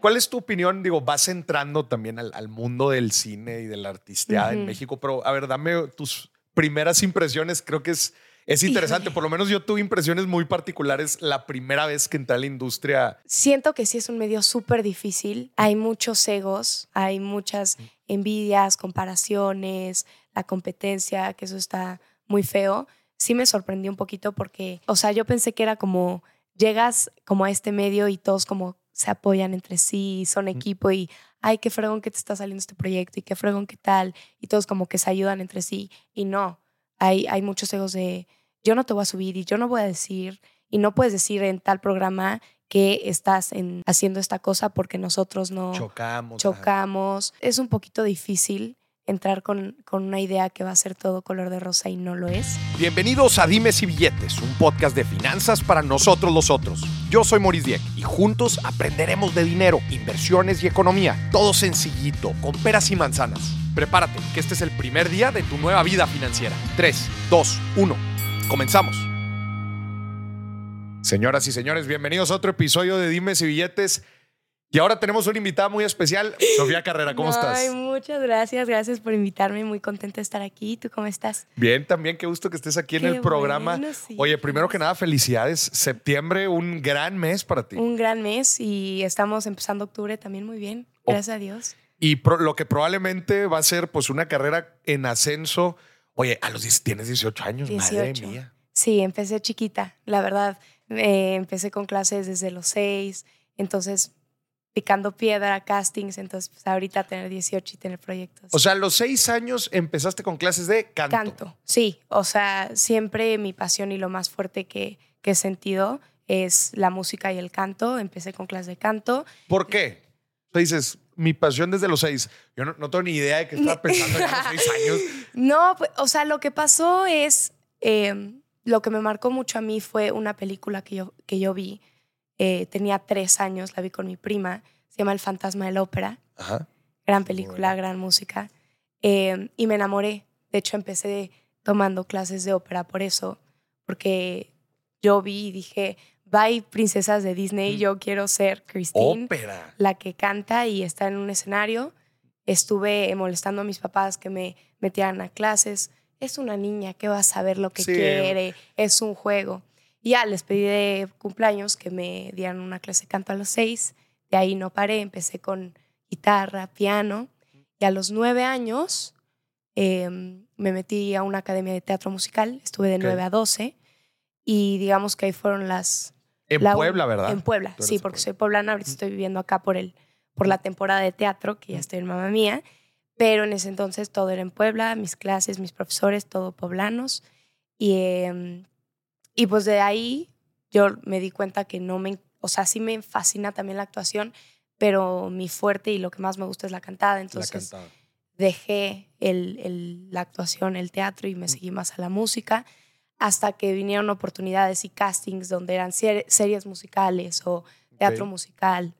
¿Cuál es tu opinión? Digo, vas entrando también al, mundo del cine y de la artisteada en México, pero a ver, dame tus primeras impresiones. Creo que es, es interesante. Por lo menos yo tuve impresiones muy particulares la primera vez que entré a la industria. Siento que sí es un medio súper difícil. Hay muchos egos, hay muchas envidias, comparaciones, la competencia, que eso está muy feo. Sí me sorprendió un poquito porque, o sea, yo pensé que era como llegas como a este medio y todos como se apoyan entre sí, son equipo y, ay, qué fregón que te está saliendo este proyecto y qué fregón qué tal, y todos como que se ayudan entre sí. Y no, hay, hay muchos egos de, yo no te voy a subir y yo no voy a decir, y no puedes decir en tal programa que estás en, haciendo esta cosa porque nosotros no chocamos. Chocamos. Es un poquito difícil entrar con, con, una idea que va a ser todo color de rosa y no lo es. Bienvenidos a Dimes y Billetes, un podcast de finanzas para nosotros los otros. Yo soy Maurice Dieck y juntos aprenderemos de dinero, inversiones y economía. Todo sencillito, con peras y manzanas. Prepárate, que este es el primer día de tu nueva vida financiera. 3, 2, 1. Comenzamos. Señoras y señores, bienvenidos a otro episodio de Dimes y Billetes. Y ahora tenemos una invitada muy especial, Sofía Carrera. ¿Cómo estás? Ay, muchas gracias. Gracias por invitarme. Muy contenta de estar aquí. ¿Tú cómo estás? Bien, también. Qué gusto que estés aquí en el programa. Oye, primero que nada, felicidades. Septiembre, un gran mes para ti. Un gran mes y estamos empezando octubre también muy bien. Gracias a Dios. Y lo que probablemente va a ser pues una carrera en ascenso. Oye, a los tienes 18 años, madre mía. Sí, empecé chiquita, la verdad. Eh, empecé con clases desde los 6. Entonces picando piedra, castings, entonces pues, ahorita tener 18 y tener proyectos. O sea, a los seis años empezaste con clases de canto. Canto, sí. O sea, siempre mi pasión y lo más fuerte que, que he sentido es la música y el canto. Empecé con clases de canto. ¿Por qué? Te dices, mi pasión desde los seis. Yo no, tengo ni idea de qué estaba pensando a los seis años. No, pues, o sea, lo que pasó es, em, lo que me marcó mucho a mí fue una película que yo, que yo vi eh, tenía tres años, la vi con mi prima, se llama El fantasma de la ópera. Gran película, gran música. Eh, y me enamoré. De hecho, empecé tomando clases de ópera por eso, porque yo vi y dije, bye princesas de Disney, mm. yo quiero ser Christine, la que canta y está en un escenario. Estuve molestando a mis papás que me metieran a clases. Es una niña que va a saber lo que quiere, es un juego. Y ya les pedí de cumpleaños que me dieran una clase de canto a los seis. De ahí no paré, empecé con guitarra, piano. Y a los nueve años em, me metí a una academia de teatro musical. Estuve de nueve a doce. Y digamos que ahí fueron las... En Puebla, ¿verdad? En Puebla, sí, porque soy poblana. Ahorita estoy viviendo acá por, el, por la temporada de teatro, que ya estoy en mamá mía. Pero en ese entonces todo era en Puebla, mis clases, mis profesores, todo poblanos. Y em, y pues de ahí yo me di cuenta que no me, o sea, sí me fascina también la actuación, pero mi fuerte y lo que más me gusta es la cantada. Entonces dejé el, la actuación, el teatro y me mm. seguí más a la música hasta que vinieron oportunidades y castings donde eran series musicales o teatro musical,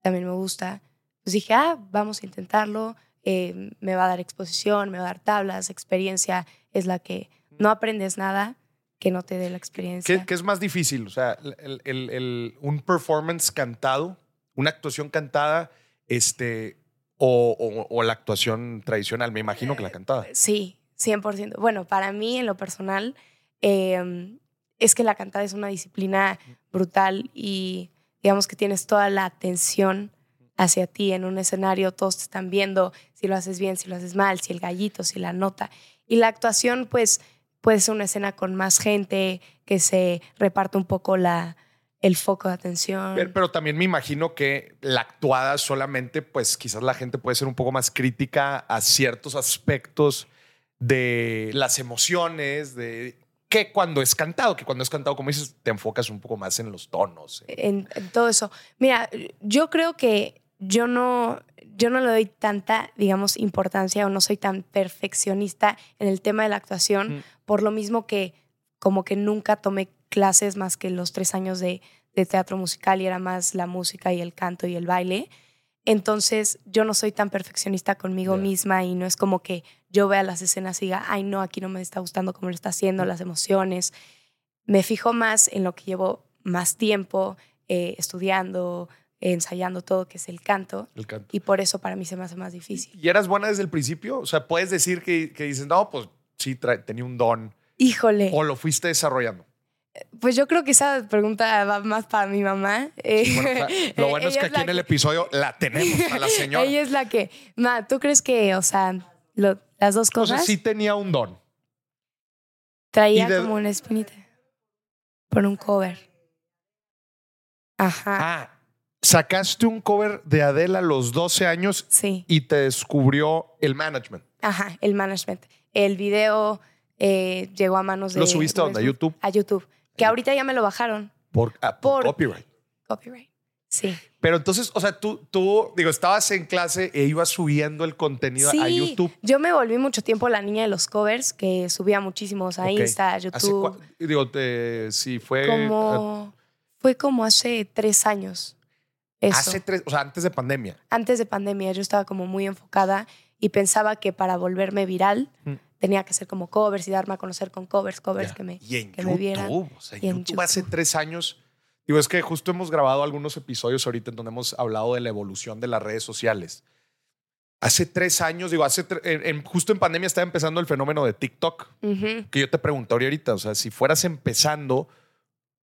también me gusta. Pues dije, ah, vamos a intentarlo, eh, me va a dar exposición, me va a dar tablas, experiencia es la que no aprendes nada, que no te dé la experiencia. ¿Qué, es más difícil? O sea, el, un performance cantado, una actuación cantada, este, o, la actuación tradicional. Me imagino que la cantada. Sí, 100%. Bueno, para mí, en lo personal, em, es que la cantada es una disciplina brutal y digamos que tienes toda la atención hacia ti en un escenario, todos te están viendo si lo haces bien, si lo haces mal, si el gallito, si la nota. Y la actuación, pues puede ser una escena con más gente, que se reparte un poco la, el foco de atención. Pero, también me imagino que la actuada solamente, pues quizás la gente puede ser un poco más crítica a ciertos aspectos de las emociones, de que cuando es cantado, que cuando es cantado, como dices, te enfocas un poco más en los tonos. En, en todo eso. Mira, yo creo que yo no, yo no le doy tanta, digamos, importancia o no soy tan perfeccionista en el tema de la actuación, por lo mismo que como que nunca tomé clases más que los tres años de, teatro musical y era más la música y el canto y el baile. Entonces yo no soy tan perfeccionista conmigo misma y no es como que yo vea las escenas y diga, ay no, aquí no me está gustando cómo lo está haciendo, las emociones. Me fijo más en lo que llevo más tiempo eh, estudiando, ensayando todo, que es el canto. El canto. Y por eso para mí se me hace más difícil. ¿Y eras buena desde el principio? O sea, puedes decir que, que dices, no, pues sí, tenía un don. Híjole. O lo fuiste desarrollando. Pues yo creo que esa pregunta va más para mi mamá. Eh, Bueno, o sea, lo bueno es que aquí en el episodio la tenemos a la señora. Ella es la que, ma, ¿tú crees que, o sea, lo- las dos o cosas sea, sí tenía un don. traía de- como una espinita por un cover? Ajá, Ah, sacaste un cover de Adele a los 12 años sí, y te descubrió el management. ajá, el management. El video eh, llegó a manos de... ¿Lo subiste a dónde? ¿A. YouTube? A YouTube, que ahorita ya me lo bajaron. Por, ah, por Por- copyright. Copyright. Sí. Pero entonces, o sea, tú, tú, digo, estabas en clase e ibas subiendo el contenido Sí, a YouTube. yo me volví mucho tiempo la niña de los covers, que subía muchísimos a Ok. Insta, a ¿Hace YouTube. digo, te- sí, fue como fue como hace tres años eso. hace tres, o sea, antes de pandemia. antes de pandemia yo estaba como muy enfocada y pensaba que para volverme viral Mm. Tenía que ser como covers y darme a conocer con covers covers Ya. que me y en que YouTube, me vieran o sea, en y en YouTube hace tres años. Digo, es que justo hemos grabado algunos episodios ahorita en donde hemos hablado de la evolución de las redes sociales. Hace tres años, digo, hace tre- en- en- justo en pandemia estaba empezando el fenómeno de TikTok, que yo te preguntaría ahorita, o sea, si fueras empezando,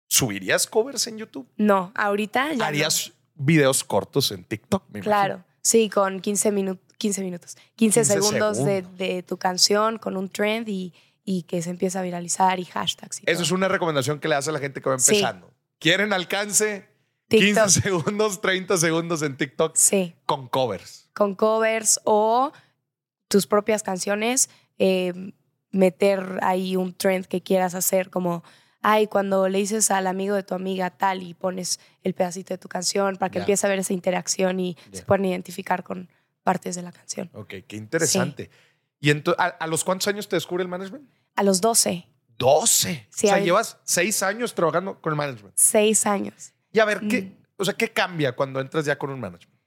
¿subirías covers en YouTube? no ahorita ya no. ¿Harías videos cortos en TikTok? me imagino? claro sí con 15 minutos 15 minutos 15, 15 segundos, de- segundos. De, tu canción con un trend y, y que se empieza a viralizar y hashtags y Eso todo. es una recomendación que le hace a la gente que va Sí. empezando. ¿Quieren alcance? TikTok. 15 segundos, 30 segundos en TikTok sí con covers. con covers o tus propias canciones, eh, meter ahí un trend que quieras hacer, como, ay, cuando le dices al amigo de tu amiga tal y pones el pedacito de tu canción para que empiece a ver esa interacción y se puedan identificar con partes de la canción. Ok, qué interesante. ¿Y ento- a, a los cuántos años te descubre el management? A los 12, 12. Sí, o sea, hay- llevas seis años trabajando con el management. 6 años. Y a ver, ¿qué, Mm. o sea, ¿qué cambia cuando entras ya con un management?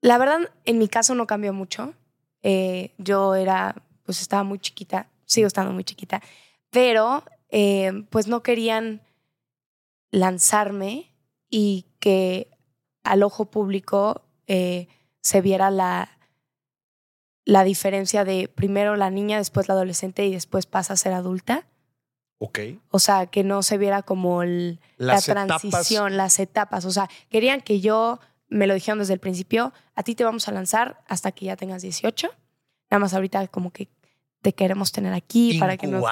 La verdad, en mi caso no cambió mucho. Eh, yo era, pues estaba muy chiquita, sigo estando muy chiquita, pero eh, pues no querían lanzarme y que al ojo público eh, se viera la, la diferencia de primero la niña, después la adolescente y después pasa a ser adulta. Ok. O sea, que no se viera como el, la transición, etapas. las etapas. O sea, querían que yo, me lo dijeron desde el principio, a ti te vamos a lanzar hasta que ya tengas 18. Nada más ahorita como que te queremos tener aquí para que no...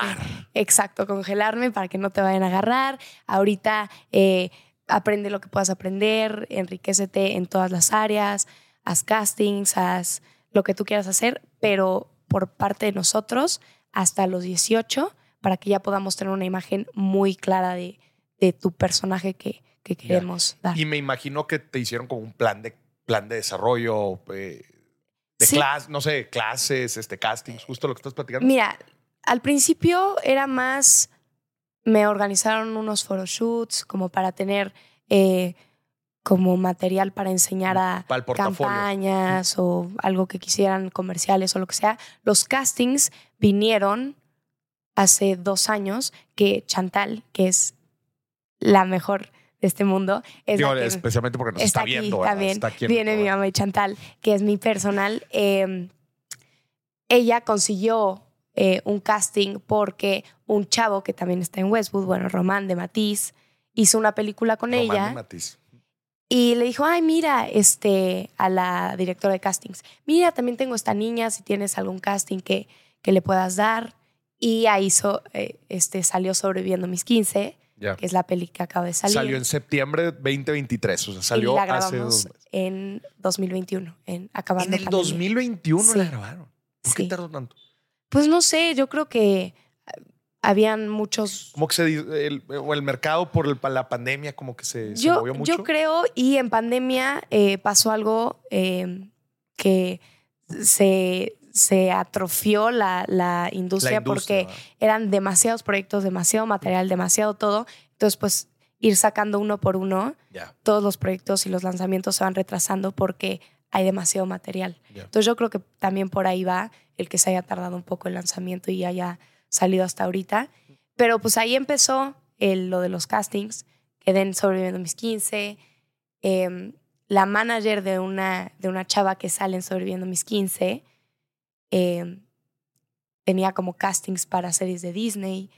Exacto, congelarme para que no te vayan a agarrar. Ahorita eh, aprende lo que puedas aprender, enriquecete en todas las áreas, haz castings, haz lo que tú quieras hacer, pero por parte de nosotros hasta los 18 para que ya podamos tener una imagen muy clara de, de tu personaje que, que queremos dar. Y me imagino que te hicieron como un plan de, plan de desarrollo, eh, de Sí. clases, no sé, clases, este, castings, justo lo que estás platicando. Mira, al principio era más, me organizaron unos photoshoots como para tener eh, como material para enseñar a Para el portafolio. campañas o algo que quisieran, comerciales o lo que sea. Los castings vinieron hace dos años que Chantal, que es la mejor de este mundo, es Digo, la que- especialmente porque nos está, está aquí viendo. también. Está aquí en Viene el mi mamá y Chantal, que es mi personal. Eh, ella consiguió eh, un casting porque un chavo que también está en Westwood, bueno, Román de Matiz, hizo una película con Román de ella Matiz. Y le dijo, ay, mira, este, a la directora de castings, mira, también tengo esta niña, si tienes algún casting que, que le puedas dar. Y ahí so- eh, este, salió Sobreviviendo mis 15, Ya. que es la peli que acaba de salir. Salió en septiembre de 2023, o sea, y salió la hace grabamos dos meses. en 2021, en acabando En el pandemia. 2021 Sí. la grabaron. ¿Por qué Sí. tardó tanto? Pues no sé, yo creo que habían muchos... Como que se el, o el mercado por el- la pandemia como que se, se Yo, movió mucho. yo creo, y en pandemia eh, pasó algo eh, que se, se atrofió la, la industria, porque ¿verdad? eran demasiados proyectos, demasiado material, demasiado todo. Entonces, pues ir sacando uno por uno, todos los proyectos y los lanzamientos se van retrasando porque hay demasiado material. Entonces yo creo que también por ahí va el que se haya tardado un poco el lanzamiento y haya salido hasta ahorita. Pero pues ahí empezó el- lo de los castings, quedé en sobreviviendo mis 15. eh, la manager de una, de una chava que sale en Sobreviviendo mis 15 eh, tenía como castings para series de Disney.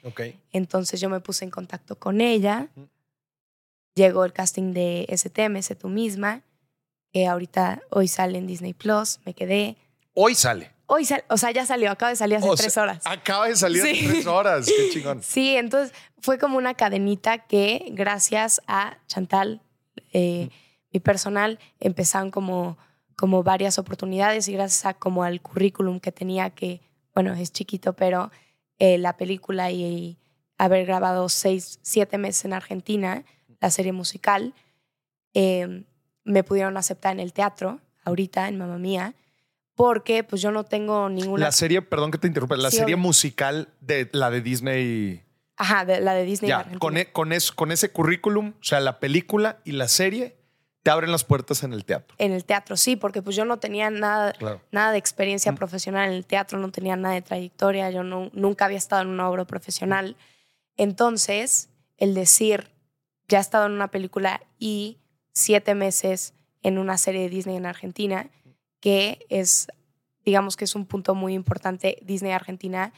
Entonces yo me puse en contacto con ella. Llegó el casting de STM, Sé tú misma, que ahorita hoy sale en Disney Plus. Me quedé. Hoy sale. Hoy sal- o sea, ya salió, acaba de salir hace O tres sea, horas. Acaba de salir Sí. en tres horas. Qué chingón. Sí, entonces fue como una cadenita que gracias a Chantal, eh, mi personal, empezaron como, como varias oportunidades y gracias a como al currículum que tenía que, bueno, es chiquito, pero eh, la película y, y haber grabado seis, siete meses en Argentina, la serie musical, eh, me pudieron aceptar en el teatro, ahorita en Mamma Mía, porque pues yo no tengo ninguna... La serie, perdón que te interrumpa, la Sí, serie musical de la de Disney. Ajá, de- la de Disney. Ya, con, e- con, es- con ese currículum, o sea, la película y la serie te abren las puertas en el teatro. en el teatro, sí, porque pues yo no tenía nada, Claro. nada de experiencia Mm. profesional en el teatro, no tenía nada de trayectoria, yo no, nunca había estado en una obra profesional. Entonces, el decir, ya he estado en una película y siete meses en una serie de Disney en Argentina, que es, digamos que es un punto muy importante, Disney Argentina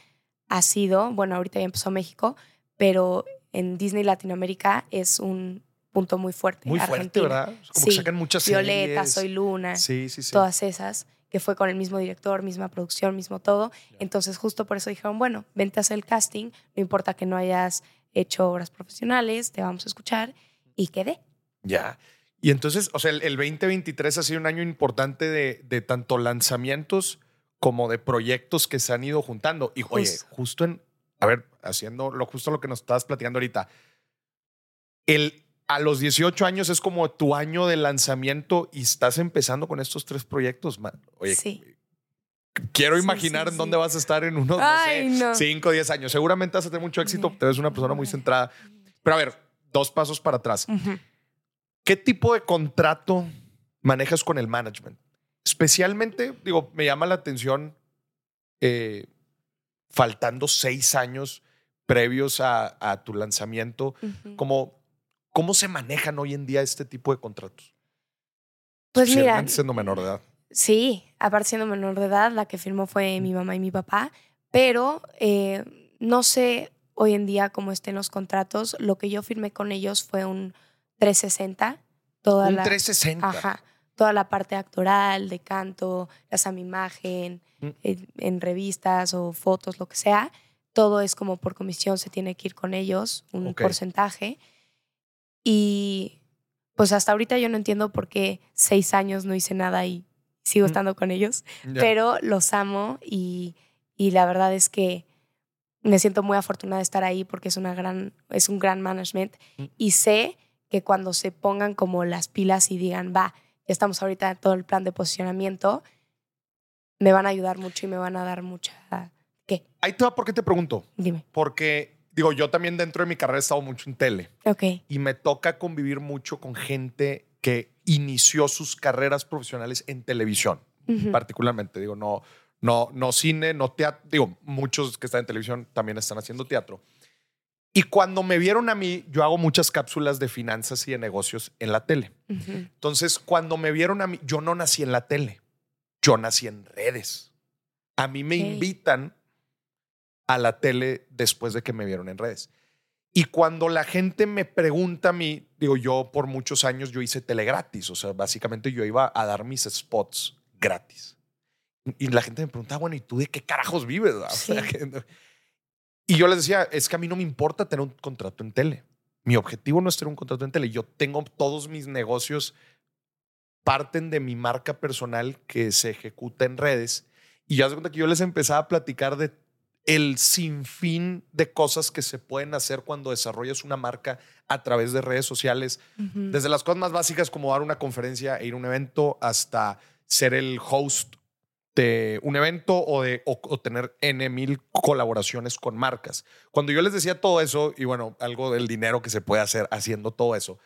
ha sido, bueno, ahorita ya empezó México, pero en Disney Latinoamérica es un punto muy fuerte. Muy fuerte, Argentina. ¿verdad? Como que sacan muchas Violeta, series. Soy Luna, Sí, sí, sí. todas esas, que fue con el mismo director, misma producción, mismo todo. Entonces, justo por eso dijeron, bueno, vente a hacer el casting, no importa que no hayas hecho obras profesionales, te vamos a escuchar. Y quedé. Ya. Y entonces, o sea, el, el 2023 ha sido un año importante de, de tanto lanzamientos como de proyectos que se han ido juntando. Y oye, Justo. justo en, a ver, haciendo lo justo lo que nos estabas platicando ahorita, el, a los 18 años es como tu año de lanzamiento y estás empezando con estos tres proyectos. Oye, Sí. quiero Sí, imaginar en sí. dónde vas a estar en unos, Ay, no sé, no. 5 o 10 años. Seguramente vas a tener mucho éxito, te ves una persona muy centrada. Pero a ver, dos pasos para atrás. ¿Qué tipo de contrato manejas con el management? Especialmente, digo, me llama la atención, eh, faltando seis años previos a, a tu lanzamiento, como, ¿cómo se manejan hoy en día este tipo de contratos? Pues mira, siendo menor de edad. Sí, aparte siendo menor de edad, la que firmó fue mi mamá y mi papá, pero eh, no sé hoy en día cómo estén los contratos. Lo que yo firmé con ellos fue un 360, toda Un la, 360. ajá, toda la parte actoral, de canto, ya mi imagen, Mm. en, en revistas o fotos, lo que sea. Todo es como por comisión, se tiene que ir con ellos, un porcentaje. Y pues hasta ahorita yo no entiendo por qué seis años no hice nada y sigo Mm. estando con ellos, pero los amo y, y la verdad es que me siento muy afortunada de estar ahí porque es, una gran, es un gran management Mm. y sé que cuando se pongan como las pilas y digan, va, ya estamos ahorita en todo el plan de posicionamiento, me van a ayudar mucho y me van a dar mucha... ¿Qué? Ahí te va, ¿por qué te pregunto? Dime. Porque, digo, yo también dentro de mi carrera he estado mucho en tele. Ok. y me toca convivir mucho con gente que inició sus carreras profesionales en televisión, particularmente. Digo, no, no, no cine, no teatro. Digo, muchos que están en televisión también están haciendo teatro. Y cuando me vieron a mí, yo hago muchas cápsulas de finanzas y de negocios en la tele. Entonces, cuando me vieron a mí, yo no nací en la tele, yo nací en redes. A mí me invitan a la tele después de que me vieron en redes. Y cuando la gente me pregunta a mí, digo, yo por muchos años yo hice tele gratis, o sea, básicamente yo iba a dar mis spots gratis. Y la gente me preguntaba, bueno, ¿y tú de qué carajos vives? O sea, que- y yo les decía, es que a mí no me importa tener un contrato en tele. Mi objetivo no es tener un contrato en tele. Yo tengo todos mis negocios parten de mi marca personal que se ejecuta en redes. Y ya se cuenta que yo les empezaba a platicar de el sinfín de cosas que se pueden hacer cuando desarrollas una marca a través de redes sociales. Desde las cosas más básicas como dar una conferencia e ir a un evento hasta ser el host de un evento o, de, o, o tener N mil colaboraciones con marcas. Cuando yo les decía todo eso y bueno, algo del dinero que se puede hacer haciendo todo eso,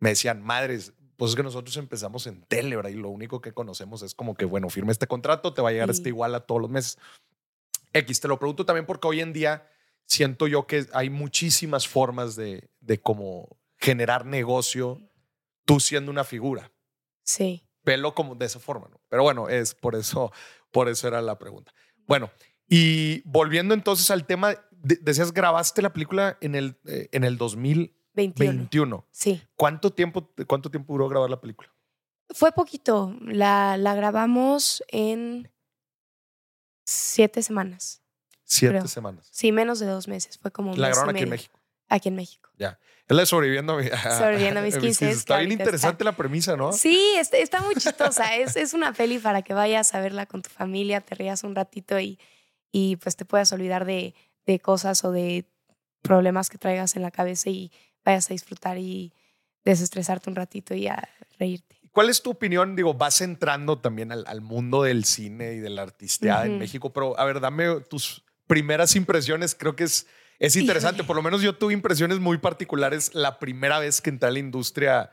me decían, madres, pues es que nosotros empezamos en tele, ¿verdad? Y lo único que conocemos es como que, bueno, firme este contrato, te va a llegar Sí. este igual a todos los meses. X, te lo pregunto también porque hoy en día siento yo que hay muchísimas formas de, de cómo generar negocio tú siendo una figura. Sí. Velo como de esa forma, ¿no? Pero bueno, es por eso, por eso era la pregunta. Bueno, y volviendo entonces al tema, de- decías, grabaste la película en el, eh, en el 2021. 21. Sí. ¿Cuánto tiempo, ¿Cuánto tiempo duró grabar la película? Fue poquito. La, la grabamos en siete semanas. Siete Creo. semanas. Sí, menos de dos meses. Fue como un La mes y grabaron aquí en. México. Aquí en México. Es la de sobreviviendo a, Sobreviviendo a mis 15, Está bien interesante la premisa, ¿no? Sí, está, está muy chistosa. es, es una peli para que vayas a verla con tu familia, te rías un ratito y, y pues te puedas olvidar de, de cosas o de problemas que traigas en la cabeza y vayas a disfrutar y desestresarte un ratito y a reírte. ¿Cuál es tu opinión? Digo, vas entrando también al, al mundo del cine y de la artisteada en. México, pero a ver, dame tus primeras impresiones. Creo que es, es interesante. Por lo menos yo tuve impresiones muy particulares la primera vez que entré a la industria,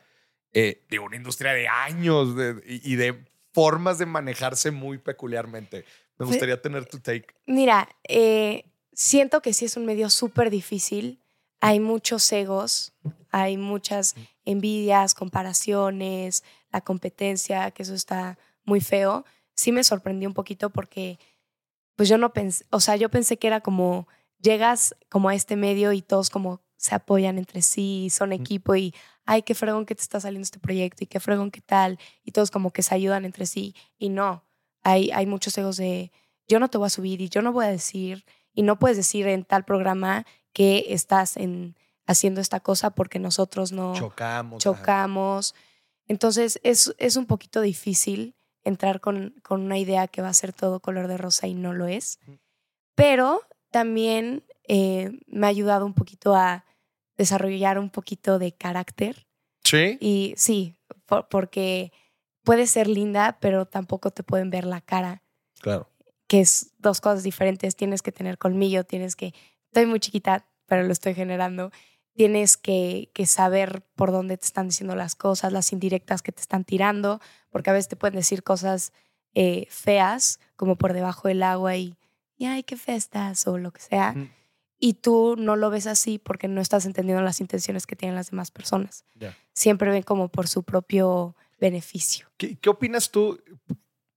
eh, digo, una industria de años de- y, de formas de manejarse muy peculiarmente. Me gustaría tener tu take. Mira, eh, siento que sí es un medio súper difícil. Hay muchos egos, hay muchas envidias, comparaciones, la competencia, que eso está muy feo. Sí me sorprendió un poquito porque, pues yo no pensé, o sea, yo pensé que era como, llegas como a este medio y todos como se apoyan entre sí, son equipo y, ay, qué fregón que te está saliendo este proyecto y qué fregón que tal, y todos como que se ayudan entre sí. Y no, hay, hay muchos egos de, yo no te voy a subir y yo no voy a decir, y no puedes decir en tal programa que estás en, haciendo esta cosa porque nosotros no Chocamos. chocamos. Entonces es, es un poquito difícil entrar con, con una idea que va a ser todo color de rosa y no lo es. Ujú. Pero también eh, me ha ayudado un poquito a desarrollar un poquito de carácter. Sí. Y sí, por- porque puedes ser linda, pero tampoco te pueden ver la cara Claro. que es dos cosas diferentes. Tienes que tener colmillo, tienes que, estoy muy chiquita, pero lo estoy generando. Tienes que, que saber por dónde te están diciendo las cosas, las indirectas que te están tirando, porque a veces te pueden decir cosas eh, feas, como por debajo del agua y, y ay, qué fea estás, o lo que sea. Mm. Y tú no lo ves así porque no estás entendiendo las intenciones que tienen las demás personas. Ya. Siempre ven como por su propio beneficio. ¿Qué, qué opinas tú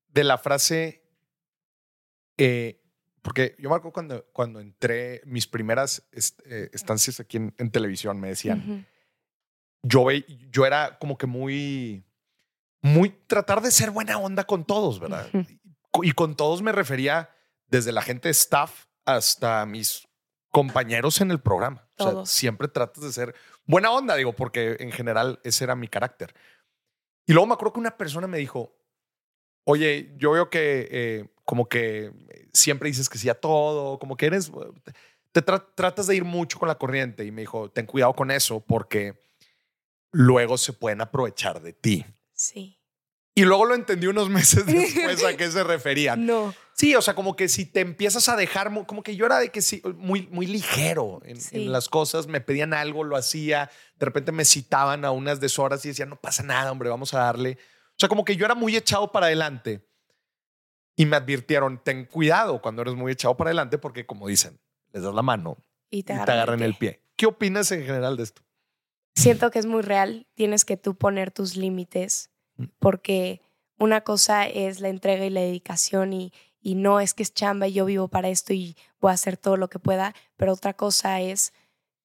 de la frase? eh, porque yo me acuerdo cuando, cuando entré, mis primeras est- eh, estancias aquí en, en televisión me decían, Ujú. yo, ve- yo era como que muy, muy tratar de ser buena onda con todos, ¿verdad? Ujú. Y con todos me refería desde la gente de staff hasta mis compañeros en el programa. O sea, siempre tratas de ser buena onda, digo, porque en general ese era mi carácter. Y luego me acuerdo que una persona me dijo, oye, yo veo que eh, como que siempre dices que sí a todo, como que eres, te tra- tratas de ir mucho con la corriente. Y me dijo, ten cuidado con eso porque luego se pueden aprovechar de ti. Sí. Y luego lo entendí unos meses después a qué se referían. No. Sí, o sea, como que si te empiezas a dejar, como que yo era de que sí, muy, muy ligero en, Sí. en las cosas, me pedían algo, lo hacía, de repente me citaban a unas deshoras y decían, no pasa nada, hombre, vamos a darle. O sea, como que yo era muy echado para adelante y me advirtieron, ten cuidado cuando eres muy echado para adelante porque como dicen, les das la mano Y te y te agarran, el pie. ¿Qué opinas en general de esto? Siento que es muy real. Tienes que tú poner tus límites. Porque una cosa es la entrega y la dedicación y, y no es que es chamba y yo vivo para esto y voy a hacer todo lo que pueda, pero otra cosa es,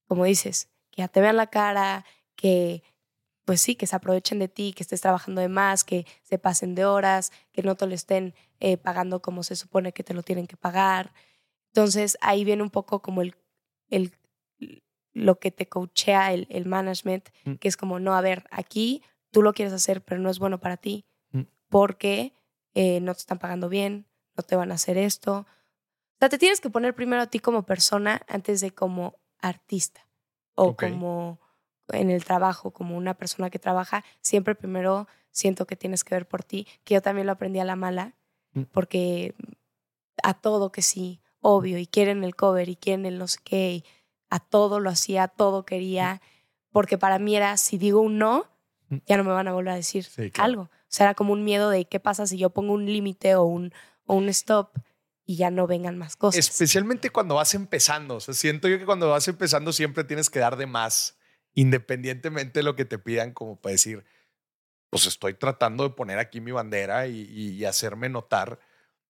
como dices, que ya te vean la cara, que pues sí, que se aprovechen de ti, que estés trabajando de más, que se pasen de horas, que no te lo estén eh, pagando como se supone que te lo tienen que pagar. Entonces ahí viene un poco como el, el lo que te coachea el, el management, Mm. que es como, no, a ver, aquí tú lo quieres hacer, pero no es bueno para ti, Mm. porque eh, no te están pagando bien, no te van a hacer esto. O sea, te tienes que poner primero a ti como persona antes de como artista o como en el trabajo, como una persona que trabaja. Siempre primero siento que tienes que ver por ti, que yo también lo aprendí a la mala, Mm. porque a todo que sí, obvio, y quieren el cover y quieren el no sé qué, y a todo lo hacía, a todo quería, porque para mí era, si digo un no, Mm. Ya no me van a volver a decir Sí, claro. algo. O sea, era como un miedo de qué pasa si yo pongo un límite o un, o un stop y ya no vengan más cosas. Especialmente cuando vas empezando. O sea, siento yo que cuando vas empezando siempre tienes que dar de más, independientemente de lo que te pidan, como para decir, pues estoy tratando de poner aquí mi bandera y, y hacerme notar.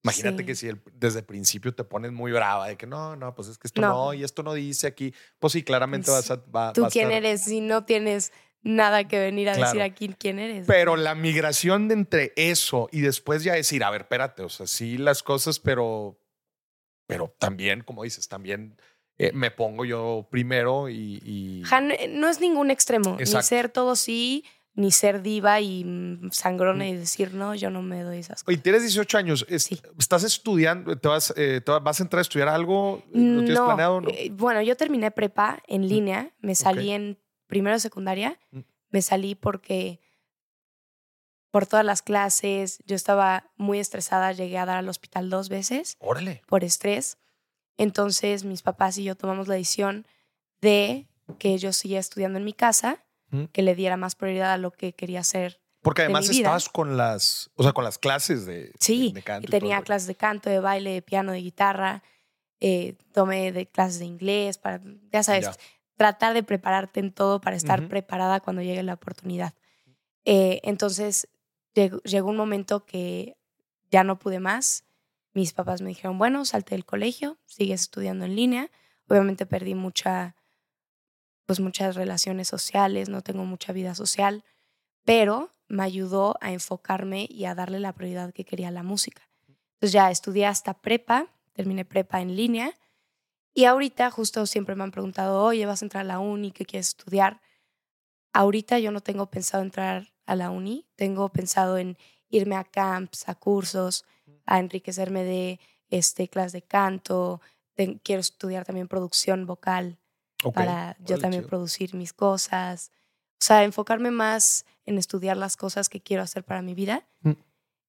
Imagínate Sí. que si el- desde el principio te pones muy brava de que no, no, pues es que esto no, No. y esto no dice aquí, pues sí, claramente Pues, vas a... va- ¿Tú va a quién estar- eres si no tienes nada que venir a decir Claro. aquí quién eres? Pero la migración de entre eso y después ya decir, a ver, espérate, o sea, sí las cosas, pero, pero también, como dices, también eh, me pongo yo primero y... y- Ajá, no, no es ningún extremo, ni Exacto. ser todo sí, ni ser diva y mm, sangrona y decir, no, yo no me doy esas cosas. Oye, tienes 18 años, es- Sí. ¿estás estudiando? ¿Te vas, eh, te vas a entrar a estudiar algo? ¿Lo tienes no, planeado? No. eh, bueno, yo terminé prepa en línea, me salí en primero de secundaria, Mm. me salí porque por todas las clases, yo estaba muy estresada, llegué a dar al hospital dos veces Órale. por estrés. Entonces mis papás y yo tomamos la decisión de que yo siguiera estudiando en mi casa, Mm. que le diera más prioridad a lo que quería hacer. Porque de además mi vida. estabas con las, o sea, con las clases de, Sí, de, de canto. y tenía clases de canto, de baile, de piano, de guitarra, eh, tomé de clases de inglés, para, ya sabes, Ya. Tratar de prepararte en todo para estar preparada cuando llegue la oportunidad. Eh, entonces llegó, llegó un momento que ya no pude más. Mis papás me dijeron, bueno, salte del colegio, sigues estudiando en línea. Obviamente perdí mucha, pues muchas relaciones sociales, no tengo mucha vida social, pero me ayudó a enfocarme y a darle la prioridad que quería a la música. Entonces ya estudié hasta prepa, terminé prepa en línea y ahorita justo siempre me han preguntado, oye, vas a entrar a la uni, ¿qué quieres estudiar? Ahorita yo no tengo pensado entrar a la uni, tengo pensado en irme a camps, a cursos, a enriquecerme de este, clases de canto, quiero estudiar también producción vocal para yo también chido. producir mis cosas. O sea, enfocarme más en estudiar las cosas que quiero hacer para mi vida. Mm.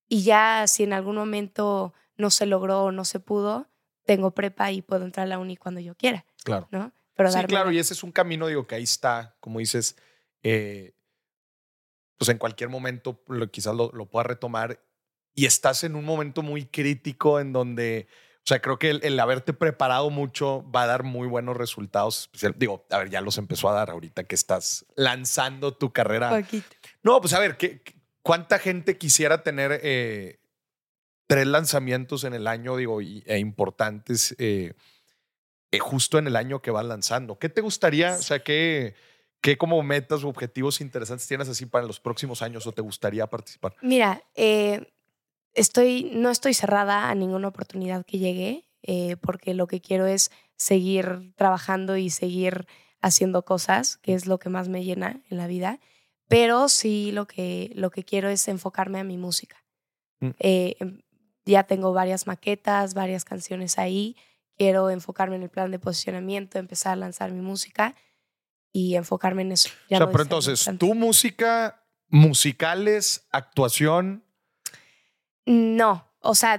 Y ya si en algún momento no se logró o no se pudo, tengo prepa y puedo entrar a la uni cuando yo quiera, Claro. ¿no? Pero sí, claro, la- y ese es un camino, digo, que ahí está, como dices, eh, pues en cualquier momento lo- quizás lo, lo puedas retomar y estás en un momento muy crítico en donde, o sea, creo que el, el haberte preparado mucho va a dar muy buenos resultados, digo, a ver, ya los empezó a dar ahorita que estás lanzando tu carrera. Poquito. No, pues a ver, ¿qué, qué- ¿cuánta gente quisiera tener eh, tres lanzamientos en el año, digo, y- e importantes eh, eh, justo en el año que vas lanzando? ¿Qué te gustaría, o sea, qué, qué como metas o objetivos interesantes tienes así para los próximos años o te gustaría participar? Mira, eh, estoy, no estoy cerrada a ninguna oportunidad que llegue, porque lo que quiero es seguir trabajando y seguir haciendo cosas, que es lo que más me llena en la vida. Pero sí lo que, lo que quiero es enfocarme a mi música. Mm. Eh, em, ya tengo varias maquetas, varias canciones ahí. Quiero enfocarme en el plan de posicionamiento, empezar a lanzar mi música y enfocarme en eso. Ya o sea, no pero entonces, tanto. tu música, musicales, actuación, No, o sea,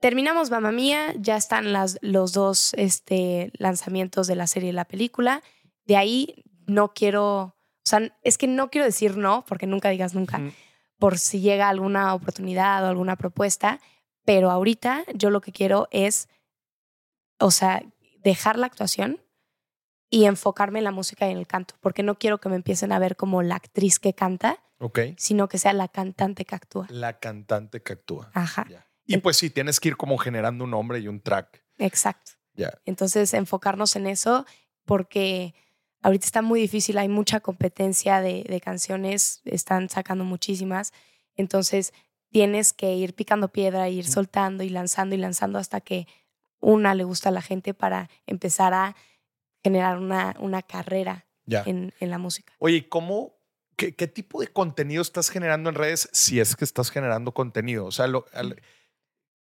terminamos Mamma Mía, ya están las, los dos este, lanzamientos de la serie y la película. De ahí no quiero, o sea, es que no quiero decir no, porque nunca digas nunca, Ujú. por si llega alguna oportunidad o alguna propuesta, pero ahorita yo lo que quiero es, o sea, dejar la actuación y enfocarme en la música y en el canto, porque no quiero que me empiecen a ver como la actriz que canta, ok, sino que sea la cantante que actúa. la cantante que actúa. Ajá, Ya. Y pues sí, tienes que ir como generando un nombre y un track. exacto. Ya. Entonces, enfocarnos en eso porque ahorita está muy difícil, hay mucha competencia de, de canciones, están sacando muchísimas. Entonces, tienes que ir picando piedra, ir soltando y lanzando y lanzando hasta que una le gusta a la gente para empezar a generar una, una carrera Ya. en, en la música. Oye, ¿y ¿cómo, qué, qué tipo de contenido estás generando en redes si es que estás generando contenido? O sea, lo- al-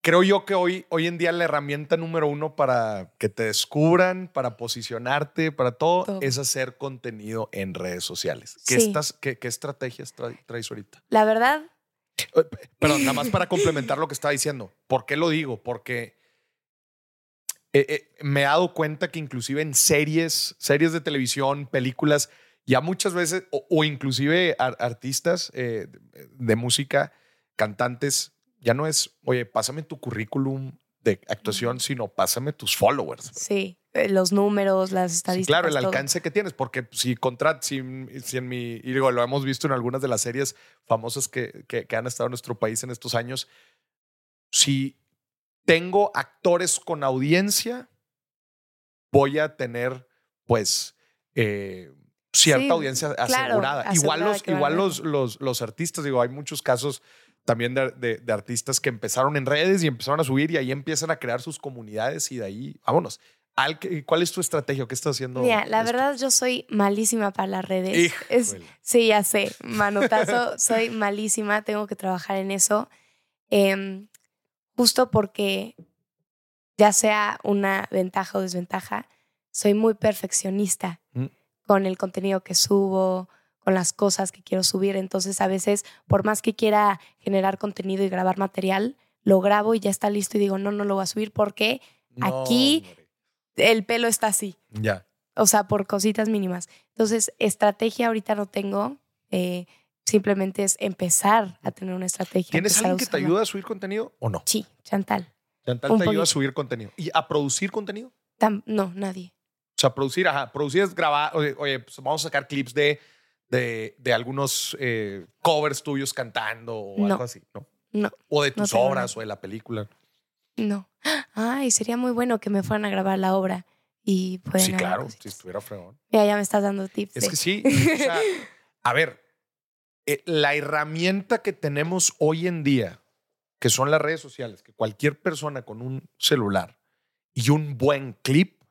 creo yo que hoy, hoy en día la herramienta número uno para que te descubran, para posicionarte, para todo, Todo. es hacer contenido en redes sociales. ¿Qué, Sí. estás, qué, qué estrategias tra- traes ahorita? La verdad, Eh, Perdón, nada más para complementar lo que estaba diciendo. ¿Por qué lo digo? Porque eh, eh, me he dado cuenta que inclusive en series, series de televisión, películas, ya muchas veces, o, o inclusive ar- artistas eh, de, de música, cantantes, ya no es, oye, pásame tu currículum de actuación, sino pásame tus followers. sí, los números, las estadísticas. claro, el todo. alcance que tienes, porque si contra, si, si en mi, y digo, lo hemos visto en algunas de las series famosas que, que, que han estado en nuestro país en estos años, si tengo actores con audiencia, voy a tener, pues, eh, cierta Sí, audiencia claro, asegurada. Igual, asegurada los, a igual los, los, los artistas, digo, hay muchos casos también de, de- de artistas que empezaron en redes y empezaron a subir y ahí empiezan a crear sus comunidades y de ahí, vámonos. ¿Cuál es tu estrategia? ¿Qué estás haciendo? Mira, la esto? verdad yo soy malísima para las redes. Es- sí, ya sé, manotazo, soy malísima, tengo que trabajar en eso. Em, justo porque ya sea una ventaja o desventaja, soy muy perfeccionista Mm. con el contenido que subo, con las cosas que quiero subir. Entonces, a veces, por más que quiera generar contenido y grabar material, lo grabo y ya está listo y digo, no, no lo voy a subir porque No, aquí- hombre. El pelo está así. Ya. O sea, por cositas mínimas. Entonces, estrategia ahorita no tengo. eh, simplemente es empezar a tener una estrategia. ¿Tienes alguien que te ayuda a subir contenido o no? Sí, Chantal. Chantal Un te ayuda a subir contenido. ¿Y a producir contenido? Tam- no, nadie. O sea, producir, ajá, producir es grabar, oye, oye, pues vamos a sacar clips de, de, de algunos eh, covers tuyos cantando o No. algo así, ¿no? No, O de tus obras o de la película. No. Ay, sería muy bueno que me fueran a grabar la obra y pueden sí, claro, cositas. si estuviera fregón. Mira, ya me estás dando tips. Es de- que sí, o sea, a ver, eh, la herramienta que tenemos hoy en día, que son las redes sociales, que cualquier persona con un celular y un buen clip,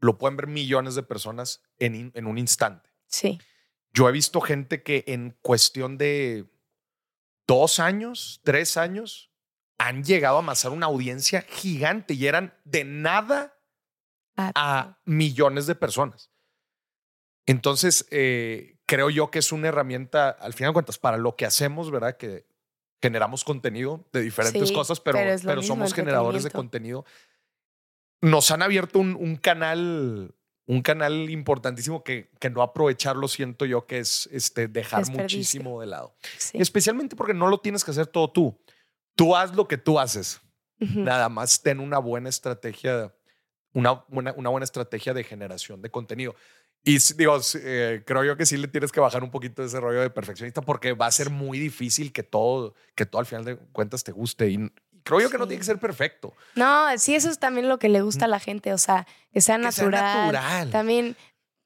lo pueden ver millones de personas en, en un instante. Sí, Yo he visto gente que en cuestión de dos años, tres años, han llegado a amasar una audiencia gigante y eran de nada Ah, a millones de personas. Entonces, eh, creo yo que es una herramienta, al final de cuentas, para lo que hacemos, ¿verdad? Que generamos contenido de diferentes Sí, cosas, pero, pero mismo, somos generadores de contenido. Nos han abierto un, un canal, un canal importantísimo que, que no aprovecharlo, siento yo, que es este, dejar muchísimo de lado. sí. Especialmente porque no lo tienes que hacer todo tú. Tú haz lo que tú haces. Nada más ten una buena estrategia, una buena, una buena estrategia de generación de contenido. Y digo, eh, creo yo que sí le tienes que bajar un poquito ese rollo de perfeccionista porque va a ser muy difícil que todo, que todo al final de cuentas te guste. Y, creo yo que no tiene que ser perfecto. No, sí, eso es también lo que le gusta a la gente. O sea, que sea Que sea natural. natural. También,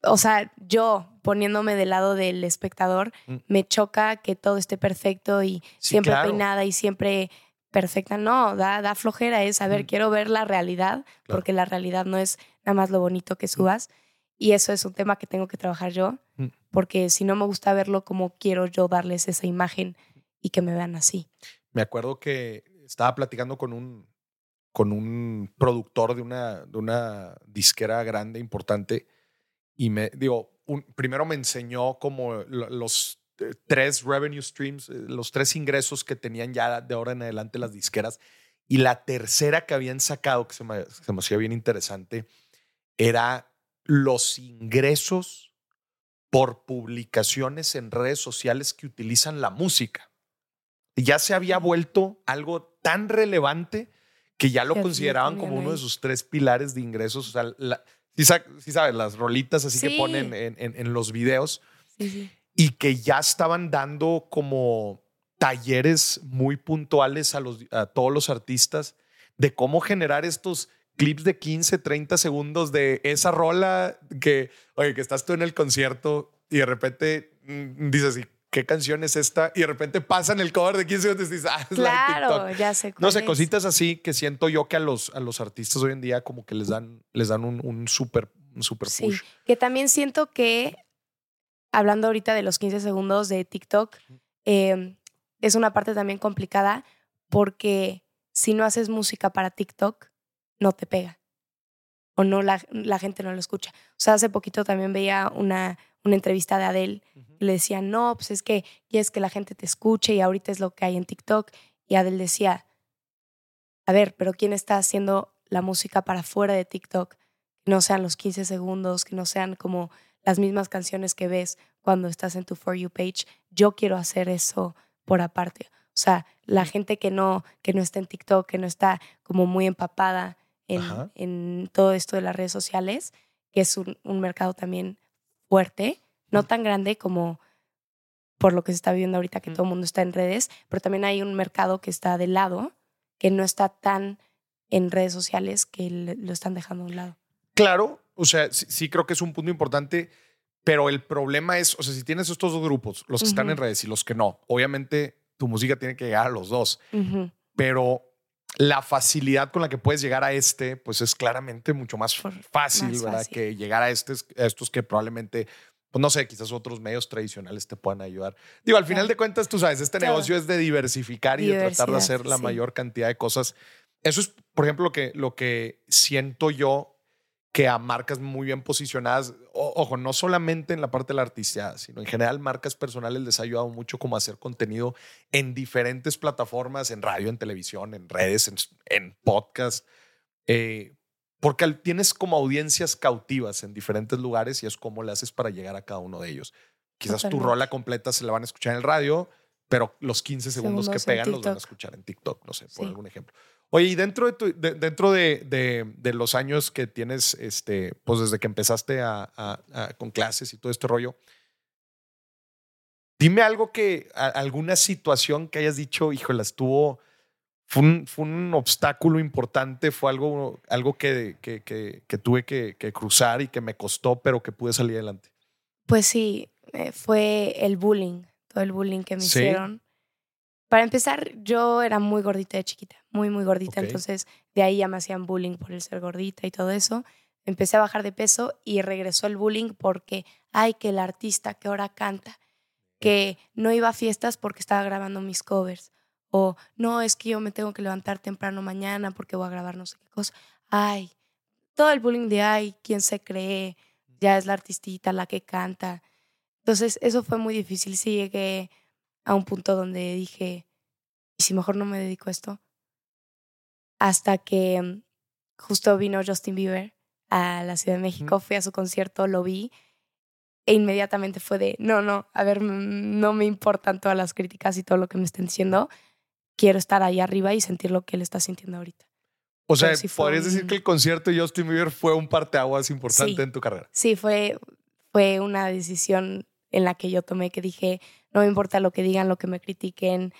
o sea, yo poniéndome del lado del espectador, Mm. me choca que todo esté perfecto y Sí, siempre claro. peinada y siempre perfecta. No, da, da flojera es, a ver, Mm. quiero ver la realidad, Claro. porque la realidad no es nada más lo bonito que subas. Y eso es un tema que tengo que trabajar yo, Mm. porque si no me gusta verlo como quiero yo darles esa imagen y que me vean así. Me acuerdo que estaba platicando con un, con un productor de una, de una disquera grande, importante, y me digo, un- primero me enseñó como lo- los eh, tres revenue streams, eh, los tres ingresos que tenían ya de ahora en adelante las disqueras, y la tercera que habían sacado, que se me, se me hacía bien interesante, era los ingresos por publicaciones en redes sociales que utilizan la música. Ya se había vuelto algo tan relevante que ya lo consideraban como uno de sus tres pilares de ingresos. O sea, la, sí, sa- sí sabes, las rolitas así que ponen en, en- en los videos. Sí, y que ya estaban dando como talleres muy puntuales a, los, a todos los artistas de cómo generar estos clips de 15, 30 segundos de esa rola que, oye, que estás tú en el concierto y de repente mm, dices, "¿Y ¿qué canción es esta? Y de repente pasan el cover de 15 segundos y dices, ah, es la de Claro, TikTok. ya sé. No sé, es. cositas así que siento yo que a los, a los artistas hoy en día como que les dan, les dan un, un super, un super Sí, push. que también siento que, hablando ahorita de los 15 segundos de TikTok, eh, es una parte también complicada porque si no haces música para TikTok, no te pega. O no, la, la gente no lo escucha. O sea, hace poquito también veía una, una entrevista de Adele. Le decían, no, pues es que quieres que la gente te escuche y ahorita es lo que hay en TikTok. Y Adele decía, a ver, pero ¿quién está haciendo la música para fuera de TikTok? Que no sean los 15 segundos, que no sean como las mismas canciones que ves cuando estás en tu For You page. Yo quiero hacer eso por aparte. O sea, la gente que no, que no está en TikTok, que no está como muy empapada en, en todo esto de las redes sociales, que es un, un mercado también fuerte, no tan grande como por lo que se está viviendo ahorita, que todo el mundo está en redes, pero también hay un mercado que está de lado, que no está tan en redes sociales, que lo están dejando a un lado. Claro, o sea, sí, sí creo que es un punto importante, pero el problema es, o sea, si tienes estos dos grupos, los que están en redes y los que no, obviamente tu música tiene que llegar a los dos, pero la facilidad con la que puedes llegar a este, pues es claramente mucho más fácil, más ¿verdad? fácil. Que llegar a, estos, a estos que probablemente, pues no sé, quizás otros medios tradicionales te puedan ayudar. Digo, al final Claro. de cuentas, tú sabes, este Claro. negocio es de diversificar y de tratar de hacer la sí. mayor cantidad de cosas. Eso es, por ejemplo, lo que, lo que siento yo que a marcas muy bien posicionadas, o- ojo, no solamente en la parte de la artisteada, sino en general marcas personales les ha ayudado mucho como a hacer contenido en diferentes plataformas, en radio, en televisión, en redes, en, en podcast, eh, porque tienes como audiencias cautivas en diferentes lugares y es como le haces para llegar a cada uno de ellos. Quizás tu Totalmente. rola completa se la van a escuchar en el radio, pero los 15 segundos, Segundos que pegan los van a escuchar en TikTok, no sé, por Sí. algún ejemplo. Oye, y dentro de, tu- de- dentro de, de- de los años que tienes, este, pues desde que empezaste a- a- a- con clases y todo este rollo, dime algo que, alguna situación que hayas dicho, híjole, estuvo, fue un, fue un obstáculo importante, fue algo, algo que, que, que- que tuve que, que cruzar y que me costó, pero que pude salir adelante. Pues sí, eh, fue el bullying, todo el bullying que me Sí. hicieron. Para empezar, yo era muy gordita de chiquita, muy, muy gordita. Entonces, de ahí ya me hacían bullying por el ser gordita y todo eso. Empecé a bajar de peso y regresó el bullying porque, ay, que el artista que ahora canta, que no iba a fiestas porque estaba grabando mis covers. O, no, es que yo me tengo que levantar temprano mañana porque voy a grabar no sé qué cosa. Ay, todo el bullying de, ay, ¿quién se cree? Ya es la artistita la que canta. Entonces, eso fue muy difícil. Sí llegué a un punto donde dije, ¿y si mejor no me dedico a esto? Hasta que mm, justo vino Justin Bieber a la Ciudad de México, fui a su concierto, lo vi e inmediatamente fue de, no, no, a ver, mm, no me importan todas las críticas y todo lo que me estén diciendo, quiero estar ahí arriba y sentir lo que él está sintiendo ahorita. O sea, sí podrías decir que el concierto de Justin Bieber fue un parteaguas importante Sí. en tu carrera. Sí, fue, fue una decisión en la que yo tomé que dije, no me importa lo que digan, lo que me critiquen,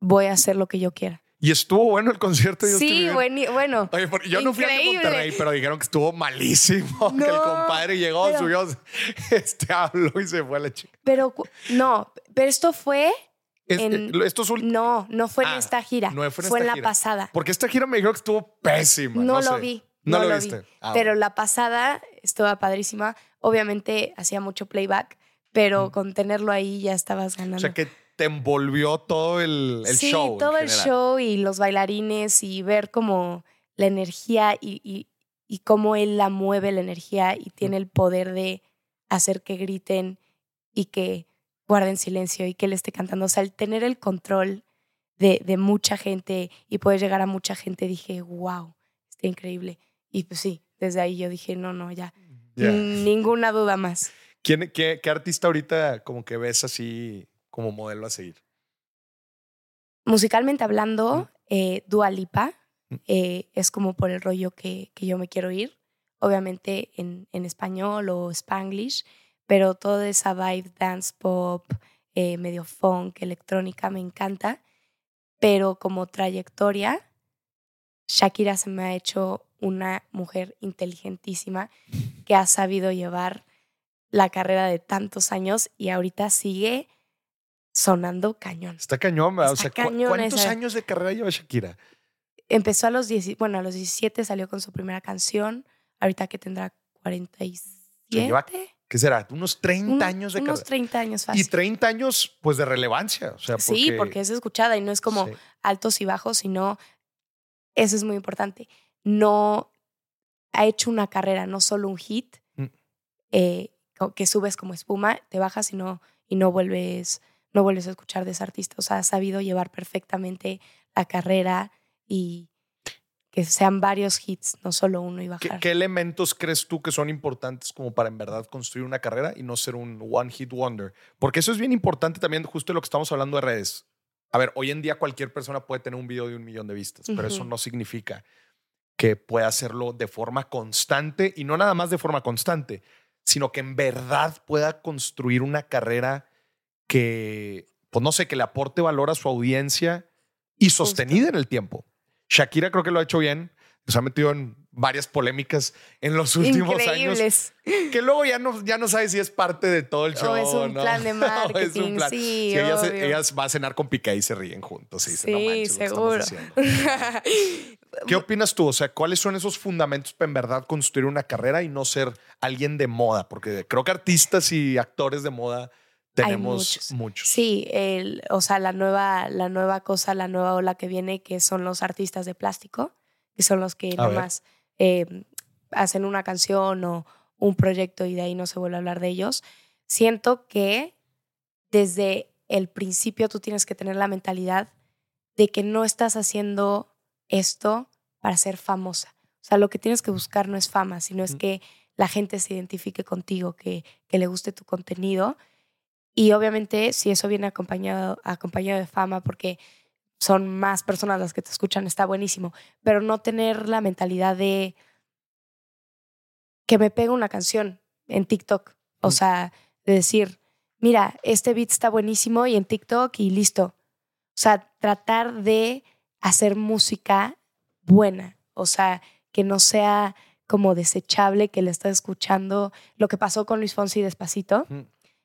voy a hacer lo que yo quiera. Y estuvo bueno el concierto Sí, bueni- bueno, Oye, yo no fui Increíble. Monterrey, pero dijeron que estuvo malísimo. que el No, compadre llegó, pero- subió, este habló y se fue a la chica. pero no, pero esto fue, Es- En- eh, estos ul- no, no fue Ah, en esta gira, no fue en fue en la gira. pasada. Porque esta gira me dijeron que estuvo pésima. No, No, lo sé. vi. No, lo, vi. viste. Ah, pero bueno. la pasada estuvo padrísima. Obviamente hacía mucho playback, pero con tenerlo ahí ya estabas ganando. O sea, que te envolvió todo el, el sí, show. en todo el show y los bailarines y ver como la energía y, y, y cómo él la mueve la energía y tiene el poder de hacer que griten y que guarden silencio y que él esté cantando. O sea, el tener el control de, de mucha gente y poder llegar a mucha gente, dije, wow, está increíble. Y pues sí, desde ahí yo dije, no, no, ya, Ya. ninguna duda más. ¿Quién, qué, qué artista ahorita como que ves así como modelo a seguir? Musicalmente hablando, eh, Dua Lipa Mm. eh, es como por el rollo que, que yo me quiero ir, obviamente en, en español o spanglish, pero toda esa vibe dance pop, eh, medio funk, electrónica, me encanta. Pero como trayectoria, Shakira se me ha hecho una mujer inteligentísima que ha sabido llevar la carrera de tantos años y ahorita sigue sonando cañón. Está cañón, ¿verdad? O Está sea, ¿cu- cañón ¿cuántos esa- años de carrera lleva Shakira? empezó a los 10, bueno, a los 17 salió con su primera canción, ahorita que tendrá 47. lleva ¿Qué será? Unos 30 Un- años de unos carrera. 30 años Y fácil. 30 años, pues, de relevancia. O sea, porque, Sí, porque es escuchada y no es como Sí. altos y bajos, sino eso es muy importante. No ha hecho una carrera, no solo un hit Mm. eh, que subes como espuma, te bajas y no, y no vuelves, no vuelves a escuchar de ese artista. O sea, ha sabido llevar perfectamente la carrera y que sean varios hits, no solo uno y ¿Qué, bajar. qué elementos crees tú que son importantes como para en verdad construir una carrera y no ser un one hit wonder? Porque eso es bien importante también, justo de lo que estamos hablando de redes. A ver, hoy en día cualquier persona puede tener un video de un millón de vistas, pero eso no significa que pueda hacerlo de forma constante y no nada más de forma constante, sino que en verdad pueda construir una carrera que, pues no sé, que le aporte valor a su audiencia y sostenida en el tiempo. Shakira creo que lo ha hecho bien, se ha metido en varias polémicas en los últimos años. Que luego ya no, ya no sabes si es parte de todo el show. O es un plan de marketing. Sí, ellas, van a cenar con Piqué y se ríen juntos. sí, seguro. ¿Qué opinas tú? O sea, ¿cuáles son esos fundamentos para en verdad construir una carrera y no ser alguien de moda? Porque creo que artistas y actores de moda tenemos muchos. Sí, el, o sea, la nueva, la nueva cosa, la nueva ola que viene, que son los artistas de plástico, que son los que nomás eh, hacen una canción o un proyecto y de ahí no se vuelve a hablar de ellos. Siento que desde el principio tú tienes que tener la mentalidad de que no estás haciendo esto para ser famosa. O sea, lo que tienes que buscar no es fama, sino es que la gente se identifique contigo, que, que le guste tu contenido. Y obviamente, si eso viene acompañado, acompañado de fama, porque son más personas las que te escuchan, está buenísimo, pero no tener la mentalidad de que me pega una canción en TikTok, o sea, de decir, mira, este beat está buenísimo y en TikTok y listo. O sea, tratar de hacer música buena, o sea, que no sea como desechable que le estás escuchando. Lo que pasó con Luis Fonsi despacito,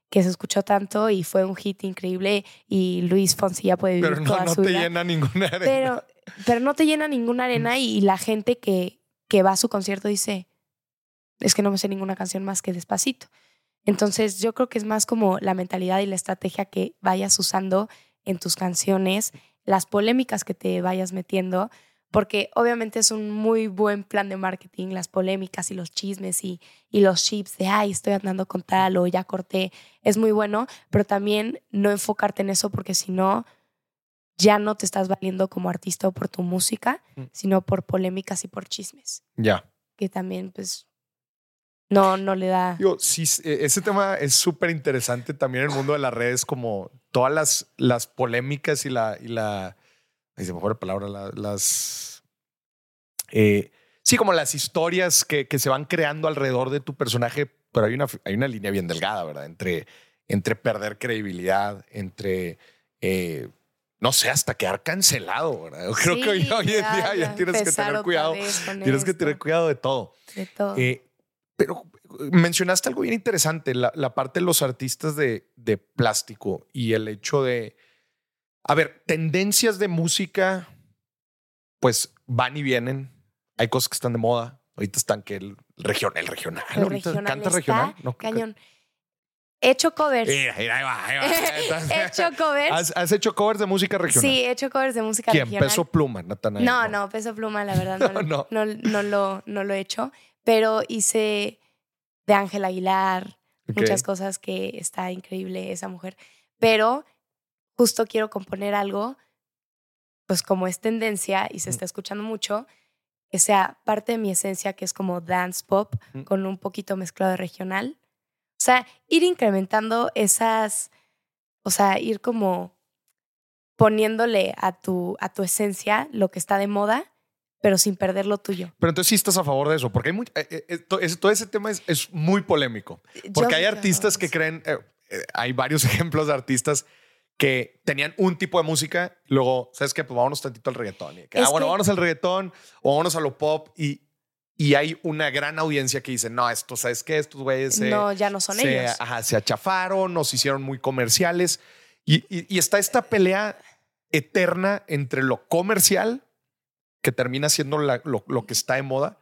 que se escuchó tanto y fue un hit increíble y Luis Fonsi ya puede vivir pero no, no te llena ninguna arena. Pero, pero no te llena ninguna arena y, la gente que, que va a su concierto dice, es que no me sé ninguna canción más que despacito. Entonces yo creo que es más como la mentalidad y la estrategia que vayas usando en tus canciones, las polémicas que te vayas metiendo, porque obviamente es un muy buen plan de marketing, las polémicas y los chismes y, y los chips de, ay, estoy andando con tal o ya corté, es muy bueno, pero también no enfocarte en eso porque si no, ya no te estás valiendo como artista o por tu música, mm. sino por polémicas y por chismes. Ya. Que también, pues, no, no le da. Yo, sí, e, ese tema es súper interesante también en el mundo de las redes, como todas las, las polémicas y la, y la se mejor palabra, las... Eh, sí, como las historias que, que, se van creando alrededor de tu personaje, pero hay una, hay una línea bien delgada, ¿verdad? Entre, entre perder credibilidad, entre... Eh, no sé, hasta quedar cancelado, ¿verdad? Creo que hoy, en día ya, tienes que tener cuidado. Tienes que tener cuidado de todo. De todo. Eh, pero mencionaste algo bien interesante, la, la parte de los artistas de, de, plástico y el hecho de, a ver, tendencias de música, pues van y vienen. Hay cosas que están de moda. Ahorita están que el, regional, el regional. El regional ¿Canta regional? No, cañón. He hecho covers. ahí va, ahí va. he hecho covers. ¿Has, hecho covers de música regional? Sí, he hecho covers de música ¿Quién? regional. ¿Peso Pluma, Natanael? No, no, Peso Pluma, la verdad, no, no, no. lo, no lo he hecho. Pero hice de Ángel Aguilar, muchas cosas que está increíble esa mujer. Pero justo quiero componer algo, pues como es tendencia y se está escuchando mucho, que sea parte de mi esencia, que es como dance pop, con un poquito mezclado de regional. O sea, ir incrementando esas, o sea, ir como poniéndole a tu, a tu esencia lo que está de moda, pero sin perder lo tuyo. Pero entonces sí estás a favor de eso, porque hay muy, eh, eh, eh, todo ese tema es, es muy polémico, porque hay artistas que creen, hay varios ejemplos de artistas que tenían un tipo de música, luego, ¿sabes qué? Pues vámonos tantito al reggaetón. ah, bueno, vámonos al reggaetón o vámonos a lo pop y, y hay una gran audiencia que dice, no, esto, ¿sabes qué? Estos güeyes no, ya no son ellos. Ajá, se achafaron, nos hicieron muy comerciales y, y, está esta pelea eterna entre lo comercial, que termina siendo lo, lo, que está de moda,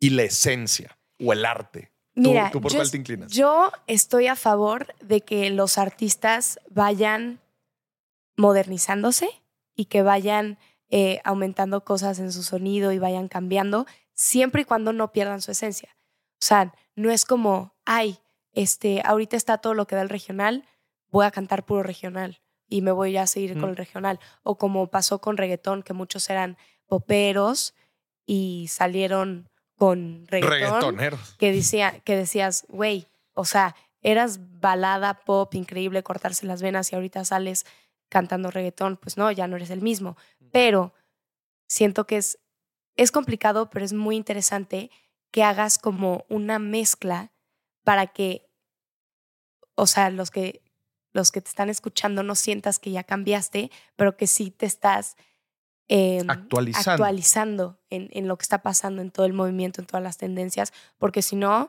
y la esencia o el arte. Mira, ¿Tú, por yo, cuál te inclinas? Yo estoy a favor de que los artistas vayan modernizándose y que vayan eh, aumentando cosas en su sonido y vayan cambiando, siempre y cuando no pierdan su esencia. O sea, no es como, ay, este, ahorita está todo lo que da el regional, voy a cantar puro regional y me voy a seguir con el regional. O como pasó con reggaetón, que muchos eran poperos y salieron con reggaetón. Que, decía, que decías, güey, o sea, eras balada pop increíble, cortarse las venas y ahorita sales cantando reggaetón, pues no, ya no eres el mismo. Pero siento que es es complicado, pero es muy interesante que hagas como una mezcla para que, o sea, los que, los que te están escuchando no sientas que ya cambiaste, pero que sí te estás em, actualizando, actualizando en, en, lo que está pasando en todo el movimiento, en todas las tendencias, porque si no,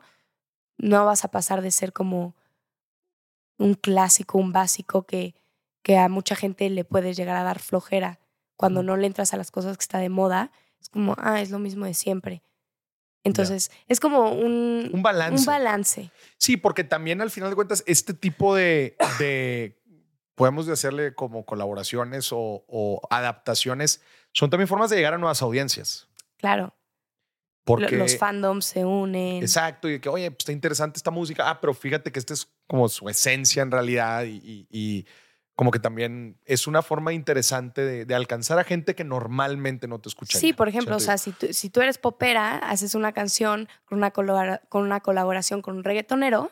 no vas a pasar de ser como un clásico, un básico que, que a mucha gente le puede llegar a dar flojera cuando no le entras a las cosas que está de moda. Es como, ah, es lo mismo de siempre. Entonces, es como un, un, balance. un balance. Sí, porque también al final de cuentas, este tipo de, de podemos hacerle como colaboraciones o, o, adaptaciones, son también formas de llegar a nuevas audiencias. Claro. Porque, los fandoms se unen. Exacto, y que, oye, pues está interesante esta música. Ah, pero fíjate que esta es como su esencia en realidad y, y, y como que también es una forma interesante de, de, alcanzar a gente que normalmente no te escucha. Sí, por ejemplo, o sea, si tú, si tú eres popera, haces una canción con una, con una colaboración con un reggaetonero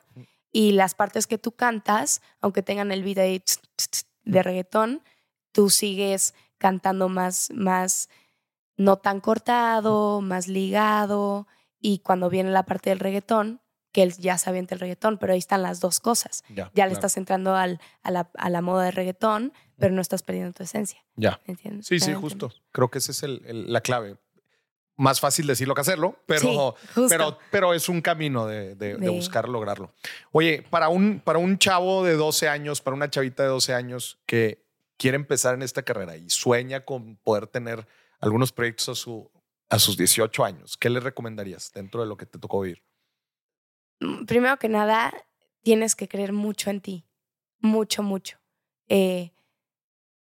y las partes que tú cantas, aunque tengan el video de reggaetón, tú sigues cantando más, más, no tan cortado, más ligado y cuando viene la parte del reggaetón, que él ya se avienta el reggaetón, pero ahí están las dos cosas. Ya, ya le claro. estás entrando al, a, la, a, la, moda de reggaetón, pero no estás perdiendo tu esencia. Ya. ¿Entiendes? Sí, sí, justo. Creo que esa es el, el, la clave. Más fácil decirlo que hacerlo, pero, sí, pero, pero es un camino de, de, de, buscar lograrlo. Oye, para un, para un chavo de 12 años, para una chavita de 12 años que quiere empezar en esta carrera y sueña con poder tener algunos proyectos a, su, a sus 18 años, ¿qué le recomendarías dentro de lo que te tocó vivir? Primero que nada, tienes que creer mucho en ti, mucho, mucho. Eh,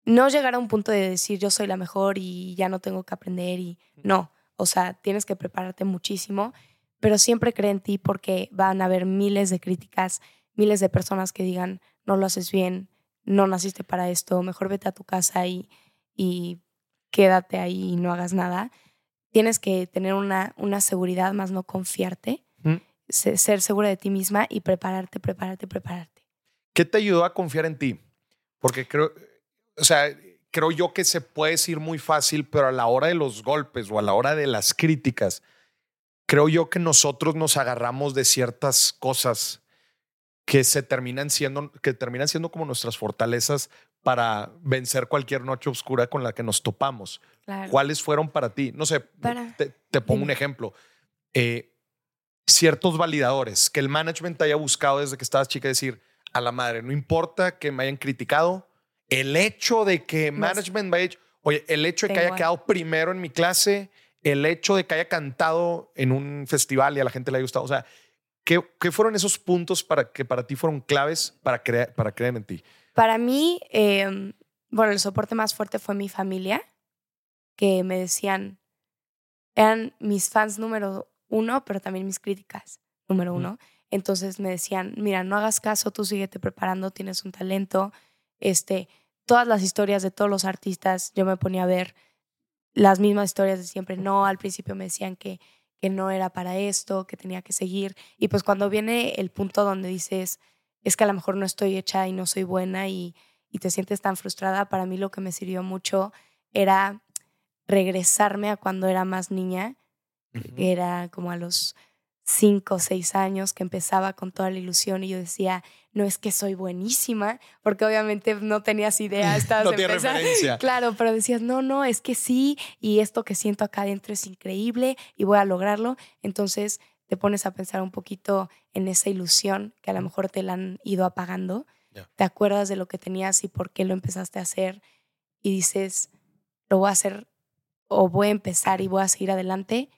no llegar a un punto de decir yo soy la mejor y ya no tengo que aprender y no, o sea, tienes que prepararte muchísimo, pero siempre cree en ti porque van a haber miles de críticas, miles de personas que digan no lo haces bien, no naciste para esto, mejor vete a tu casa y, y quédate ahí y no hagas nada. Tienes que tener una, una seguridad más no confiarte. Ser segura de ti misma y prepararte, prepararte, prepararte. ¿Qué te ayudó a confiar en ti? Porque creo, o sea, creo yo que se puede decir muy fácil, pero a la hora de los golpes o a la hora de las críticas, creo yo que nosotros nos agarramos de ciertas cosas que se terminan siendo, que terminan siendo como nuestras fortalezas para vencer cualquier noche oscura con la que nos topamos. Claro. ¿Cuáles fueron para ti? No sé, para... te, te, pongo un ejemplo. Eh, ciertos validadores que el management haya buscado desde que estabas chica decir a la madre, no importa que me hayan criticado, el hecho de que management me haya hecho, oye, el hecho de que haya quedado primero en mi clase, el hecho de que haya cantado en un festival y a la gente le haya gustado, o sea, ¿qué, qué fueron esos puntos para que para ti fueron claves para creer, para creer en ti? Para mí, eh, bueno, el soporte más fuerte fue mi familia, que me decían, eran mis fans número uno, pero también mis críticas, número uno. Entonces me decían, mira, no hagas caso, tú síguete preparando, tienes un talento. Este, todas las historias de todos los artistas, yo me ponía a ver las mismas historias de siempre. No, al principio me decían que, que no era para esto, que tenía que seguir. Y pues cuando viene el punto donde dices, es que a lo mejor no estoy hecha y no soy buena y, y te sientes tan frustrada, para mí lo que me sirvió mucho era regresarme a cuando era más niña era como a los cinco o seis años que empezaba con toda la ilusión y yo decía, no es que soy buenísima, porque obviamente no tenías idea, estabas no referencia. Claro, pero decías, no, no, es que sí, y esto que siento acá adentro es increíble y voy a lograrlo. Entonces te pones a pensar un poquito en esa ilusión que a lo mejor te la han ido apagando. Yeah. Te acuerdas de lo que tenías y por qué lo empezaste a hacer y dices, lo voy a hacer o voy a empezar y voy a seguir adelante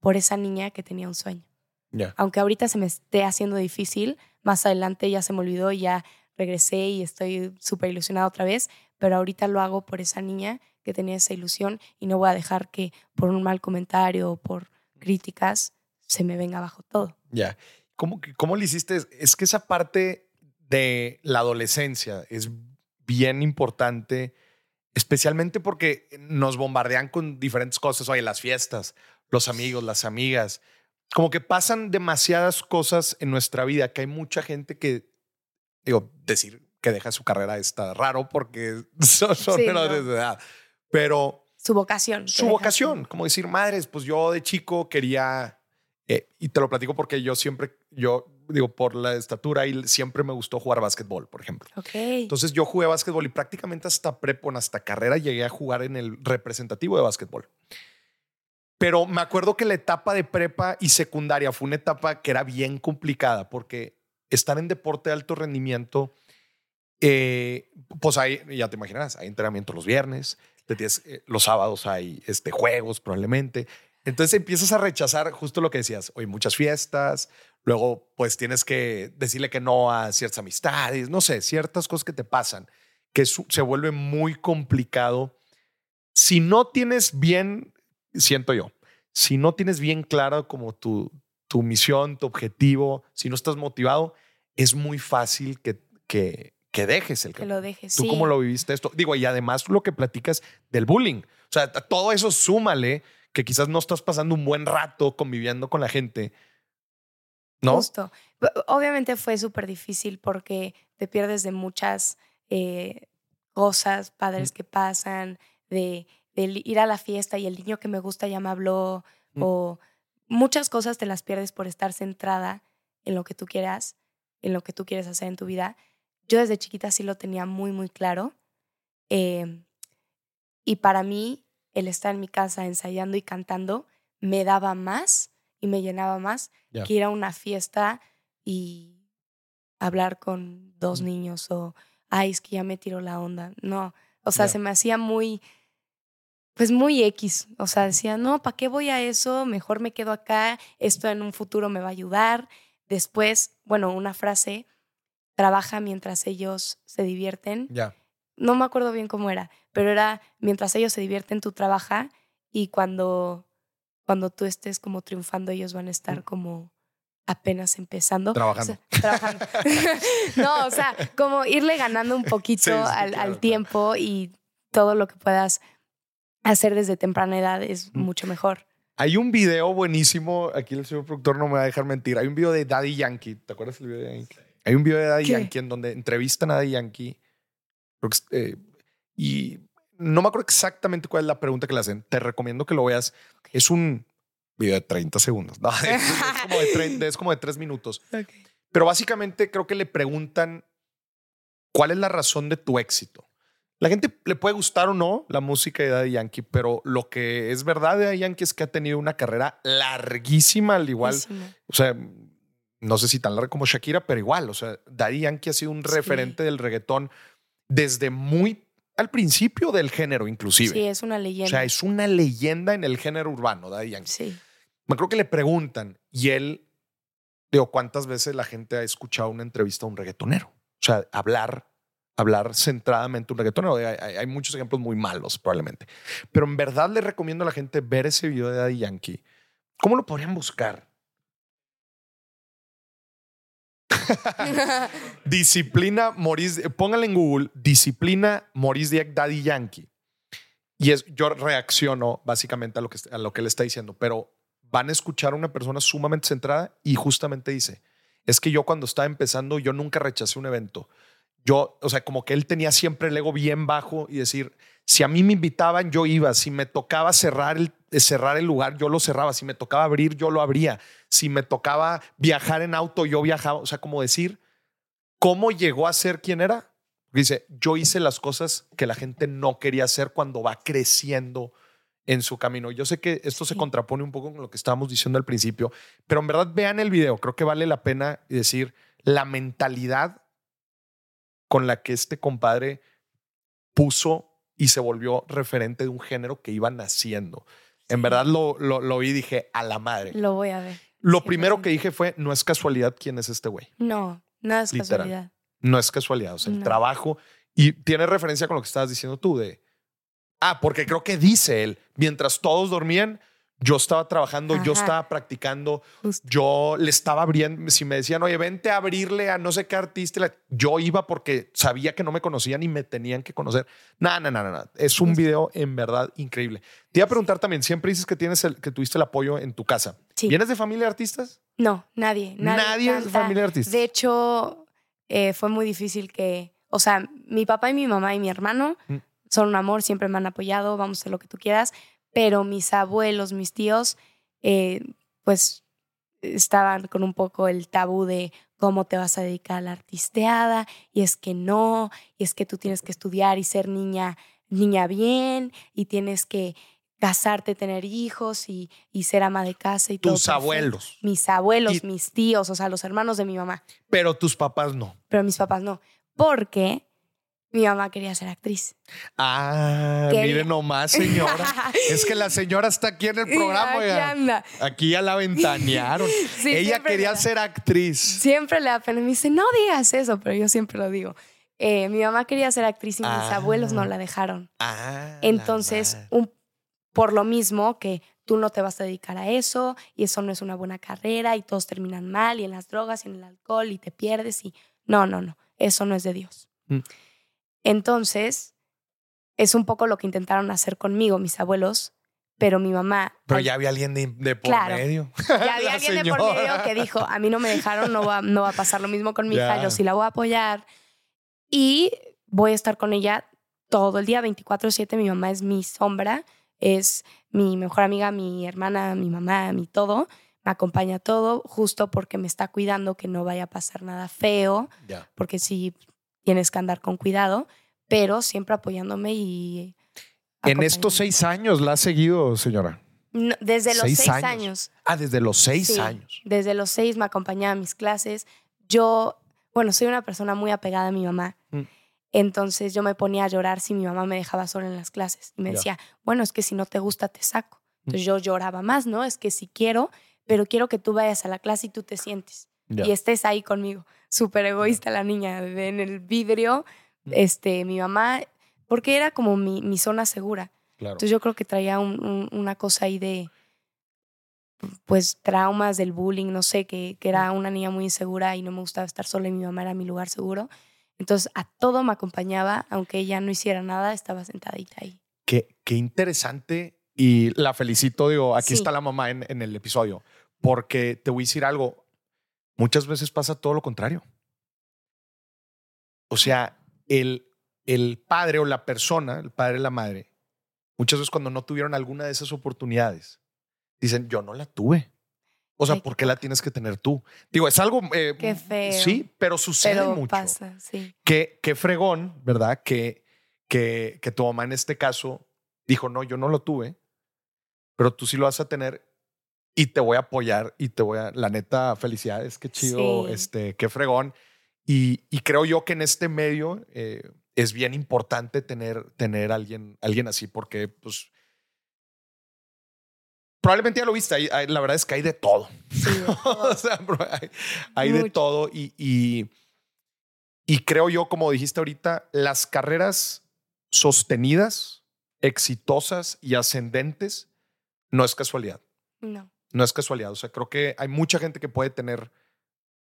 por esa niña que tenía un sueño. Yeah. Aunque ahorita se me esté haciendo difícil, más adelante ya se me olvidó ya regresé y estoy súper ilusionada otra vez, pero ahorita lo hago por esa niña que tenía esa ilusión y no voy a dejar que por un mal comentario o por críticas se me venga abajo todo. Ya. Yeah. ¿Cómo, ¿Cómo le hiciste? Es que esa parte de la adolescencia es bien importante, especialmente porque nos bombardean con diferentes cosas. Oye, las fiestas, los amigos, las amigas. Como que pasan demasiadas cosas en nuestra vida que hay mucha gente que, digo, decir que deja su carrera está raro porque son, son Sí, menores no. de edad. Pero su vocación. Su vocación, como decir, madres, pues yo de chico quería, eh, y te lo platico porque yo siempre, yo digo, por la estatura y siempre me gustó jugar básquetbol, por ejemplo. Ok. Entonces yo jugué básquetbol y prácticamente hasta prepo, hasta carrera, llegué a jugar en el representativo de básquetbol. Pero me acuerdo que la etapa de prepa y secundaria fue una etapa que era bien complicada porque estar en deporte de alto rendimiento, eh, pues hay, ya te imaginarás, hay entrenamiento los viernes, eh, los sábados hay este, juegos probablemente. Entonces empiezas a rechazar justo lo que decías, hoy muchas fiestas, luego pues tienes que decirle que no a ciertas amistades, no sé, ciertas cosas que te pasan, que se vuelve muy complicado. Si no tienes bien, siento yo, si no tienes bien claro como tu, tu misión, tu objetivo, si no estás motivado, es muy fácil que, que, que dejes el Que lo dejes. ¿Tú cómo lo viviste esto? Digo, y además lo que platicas del bullying. O sea, todo eso súmale que quizás no estás pasando un buen rato conviviendo con la gente. ¿No? Justo. Obviamente fue súper difícil porque te pierdes de muchas eh, cosas padres que pasan, de, ir a la fiesta y el niño que me gusta ya me habló, o muchas cosas te las pierdes por estar centrada en lo que tú quieras, en lo que tú quieres hacer en tu vida. Yo desde chiquita sí lo tenía muy, muy claro. Em, y para mí, el estar en mi casa ensayando y cantando me daba más y me llenaba más que ir a una fiesta y hablar con dos niños o, ay, es que ya me tiró la onda. No, o sea, se me hacía muy, pues muy X. O sea, decía, no, ¿para qué voy a eso? Mejor me quedo acá, esto en un futuro me va a ayudar. Después, bueno, una frase trabaja mientras ellos se divierten. Ya. No me acuerdo bien cómo era, pero era mientras ellos se divierten, tú trabaja y cuando, cuando tú estés como triunfando, ellos van a estar mm. como apenas empezando. Trabajando. trabajando. no, o sea, como irle ganando un poquito al, tiempo y todo lo que puedas hacer desde temprana edad es mucho mejor. Hay un video buenísimo, aquí el señor productor no me va a dejar mentir, hay un video de Daddy Yankee, ¿te acuerdas del video de Yankee? Hay un video de Daddy Yankee en donde entrevistan a Daddy Yankee. Eh, y no me acuerdo exactamente cuál es la pregunta que le hacen. Te recomiendo que lo veas. Es un video de 30 segundos. es, como de es, como de 3 minutos. Pero básicamente creo que le preguntan cuál es la razón de tu éxito. La gente le puede gustar o no la música de Daddy Yankee, pero lo que es verdad de Daddy Yankee es que ha tenido una carrera larguísima, al igual. O sea, no sé si tan larga como Shakira, pero igual, o sea, Daddy Yankee ha sido un referente del reggaetón desde muy al principio del género, inclusive. Sí, es una leyenda. O sea, es una leyenda en el género urbano, Daddy Yankee. Sí. Me creo que le preguntan y él, digo, ¿cuántas veces la gente ha escuchado una entrevista a un reggaetonero? O sea, hablar, hablar centradamente un reggaetonero. Hay, hay muchos ejemplos muy malos, probablemente. Pero en verdad le recomiendo a la gente ver ese video de Daddy Yankee. ¿Cómo lo podrían buscar? disciplina Maurice, póngale en Google, disciplina Maurice Dieck Daddy Yankee. Y es, yo reacciono básicamente a lo, que, a lo que él está diciendo, pero van a escuchar a una persona sumamente centrada y justamente dice, es que yo cuando estaba empezando, yo nunca rechacé un evento. Yo, o sea, como que él tenía siempre el ego bien bajo y decir, si a mí me invitaban, yo iba. Si me tocaba cerrar el, cerrar el lugar, yo lo cerraba. Si me tocaba abrir, yo lo abría. Si me tocaba viajar en auto, yo viajaba. O sea, como decir, ¿cómo llegó a ser quien era? Dice, yo hice las cosas que la gente no quería hacer cuando va creciendo en su camino. Yo sé que esto se contrapone un poco con lo que estábamos diciendo al principio, pero en verdad vean el video. Creo que vale la pena decir la mentalidad con la que este compadre puso y se volvió referente de un género que iba naciendo. En verdad lo, lo, vi y dije, a la madre. Lo voy a ver. Lo primero que dije fue, no es casualidad quién es este güey. No, nada es casualidad. No es casualidad, o sea, el trabajo. Y tiene referencia con lo que estabas diciendo tú de, ah, porque creo que dice él, mientras todos dormían, yo estaba trabajando, yo estaba practicando, yo le estaba abriendo, si me decían, oye, vente a abrirle a no sé qué artista, yo iba porque sabía que no me conocían y me tenían que conocer. No, no, no, no, es un video en verdad increíble. Te iba a preguntar también, siempre dices que, tienes el, que tuviste el apoyo en tu casa. ¿Vienes de familia de artistas? No, nadie. Nadie, es de familia de artistas. De hecho, eh, fue muy difícil que, o sea, mi papá y mi mamá y mi hermano mm. son un amor, siempre me han apoyado, vamos a hacer lo que tú quieras, pero mis abuelos, mis tíos, eh, pues estaban con un poco el tabú de cómo te vas a dedicar a la artisteada, y es que no, y es que tú tienes que estudiar y ser niña, niña bien, y tienes que casarte, tener hijos y, y ser ama de casa y todo. Tus perfecto. abuelos. Mis abuelos, Y- mis tíos, o sea, los hermanos de mi mamá, Pero tus papás no. pero mis papás no, porque mi mamá quería ser actriz. Ah, Quería- miren nomás, señora. es que la señora está aquí en el programa. Aquí oiga. anda. Aquí ya la ventanearon. Sí, Ella quería ser actriz. Siempre le da pena. Me dice, no digas eso, pero yo siempre lo digo. Eh, mi mamá quería ser actriz y mis Ah. abuelos no la dejaron. Ah, Entonces, un, por lo mismo que tú no te vas a dedicar a eso y eso no es una buena carrera y todos terminan mal y en las drogas y en el alcohol y te pierdes y no, no, no, eso no es de Dios. Mm. Entonces, es un poco lo que intentaron hacer conmigo mis abuelos, pero mi mamá... Pero al- ya había alguien de, de por Claro. medio. ya había alguien de por medio que dijo, a mí no me dejaron, no va, no va a pasar lo mismo con mi hija, yo sí la voy a apoyar. Y voy a estar con ella todo el día, 24/7. Mi mamá es mi sombra, es mi mejor amiga, mi hermana, mi mamá, mi todo. Me acompaña todo, justo porque me está cuidando que no vaya a pasar nada feo, Ya. porque sí tienes que andar con cuidado, pero siempre apoyándome y... En estos seis años la ha seguido, señora. No, desde los seis seis, años. años Ah, desde los seis Sí, años. Desde los seis me acompañaba a mis clases. Yo, bueno, soy una persona muy apegada a mi mamá. Mm. Entonces yo me ponía a llorar si mi mamá me dejaba sola en las clases. Y me decía, bueno, es que si no te gusta, te saco. Mm. Entonces yo lloraba más, ¿no? Es que si quiero, pero quiero que tú vayas a la clase y tú te sientes. Y estés ahí conmigo. Súper egoísta la niña. de- En el vidrio, Mm. este, mi mamá, porque era como mi, mi zona segura. Claro. Entonces yo creo que traía un- un- una cosa ahí de, pues, traumas del bullying, no sé, que, que era una niña muy insegura y no me gustaba estar sola y mi mamá era mi lugar seguro. Entonces a todo me acompañaba, aunque ella no hiciera nada, estaba sentadita ahí. Qué, qué interesante y la felicito, digo, aquí Sí. está la mamá en, en el episodio, porque te voy a decir algo, muchas veces pasa todo lo contrario. O sea, el, el padre o la persona, el padre o la madre, muchas veces cuando no tuvieron alguna de esas oportunidades, dicen, yo no la tuve. O sea, Ay, ¿por qué la tienes que tener tú? Digo, es algo... eh, Qué feo. Sí, pero sucede Pero mucho. pasa, sí. Qué, qué fregón, ¿verdad? Que, que, que tu mamá en este caso dijo, no, yo no lo tuve, pero tú sí lo vas a tener y te voy a apoyar y te voy a, la neta, felicidades, qué chido, Sí. este, qué fregón. Y, y creo yo que en este medio eh, es bien importante tener, tener alguien, alguien así, porque pues probablemente ya lo viste, hay- hay- la verdad es que hay de todo. sí, de todo. o sea, bro, hay, hay de todo y, y, y creo yo, como dijiste ahorita, las carreras sostenidas, exitosas y ascendentes no es casualidad. no. No es casualidad. O sea, creo que hay mucha gente que puede tener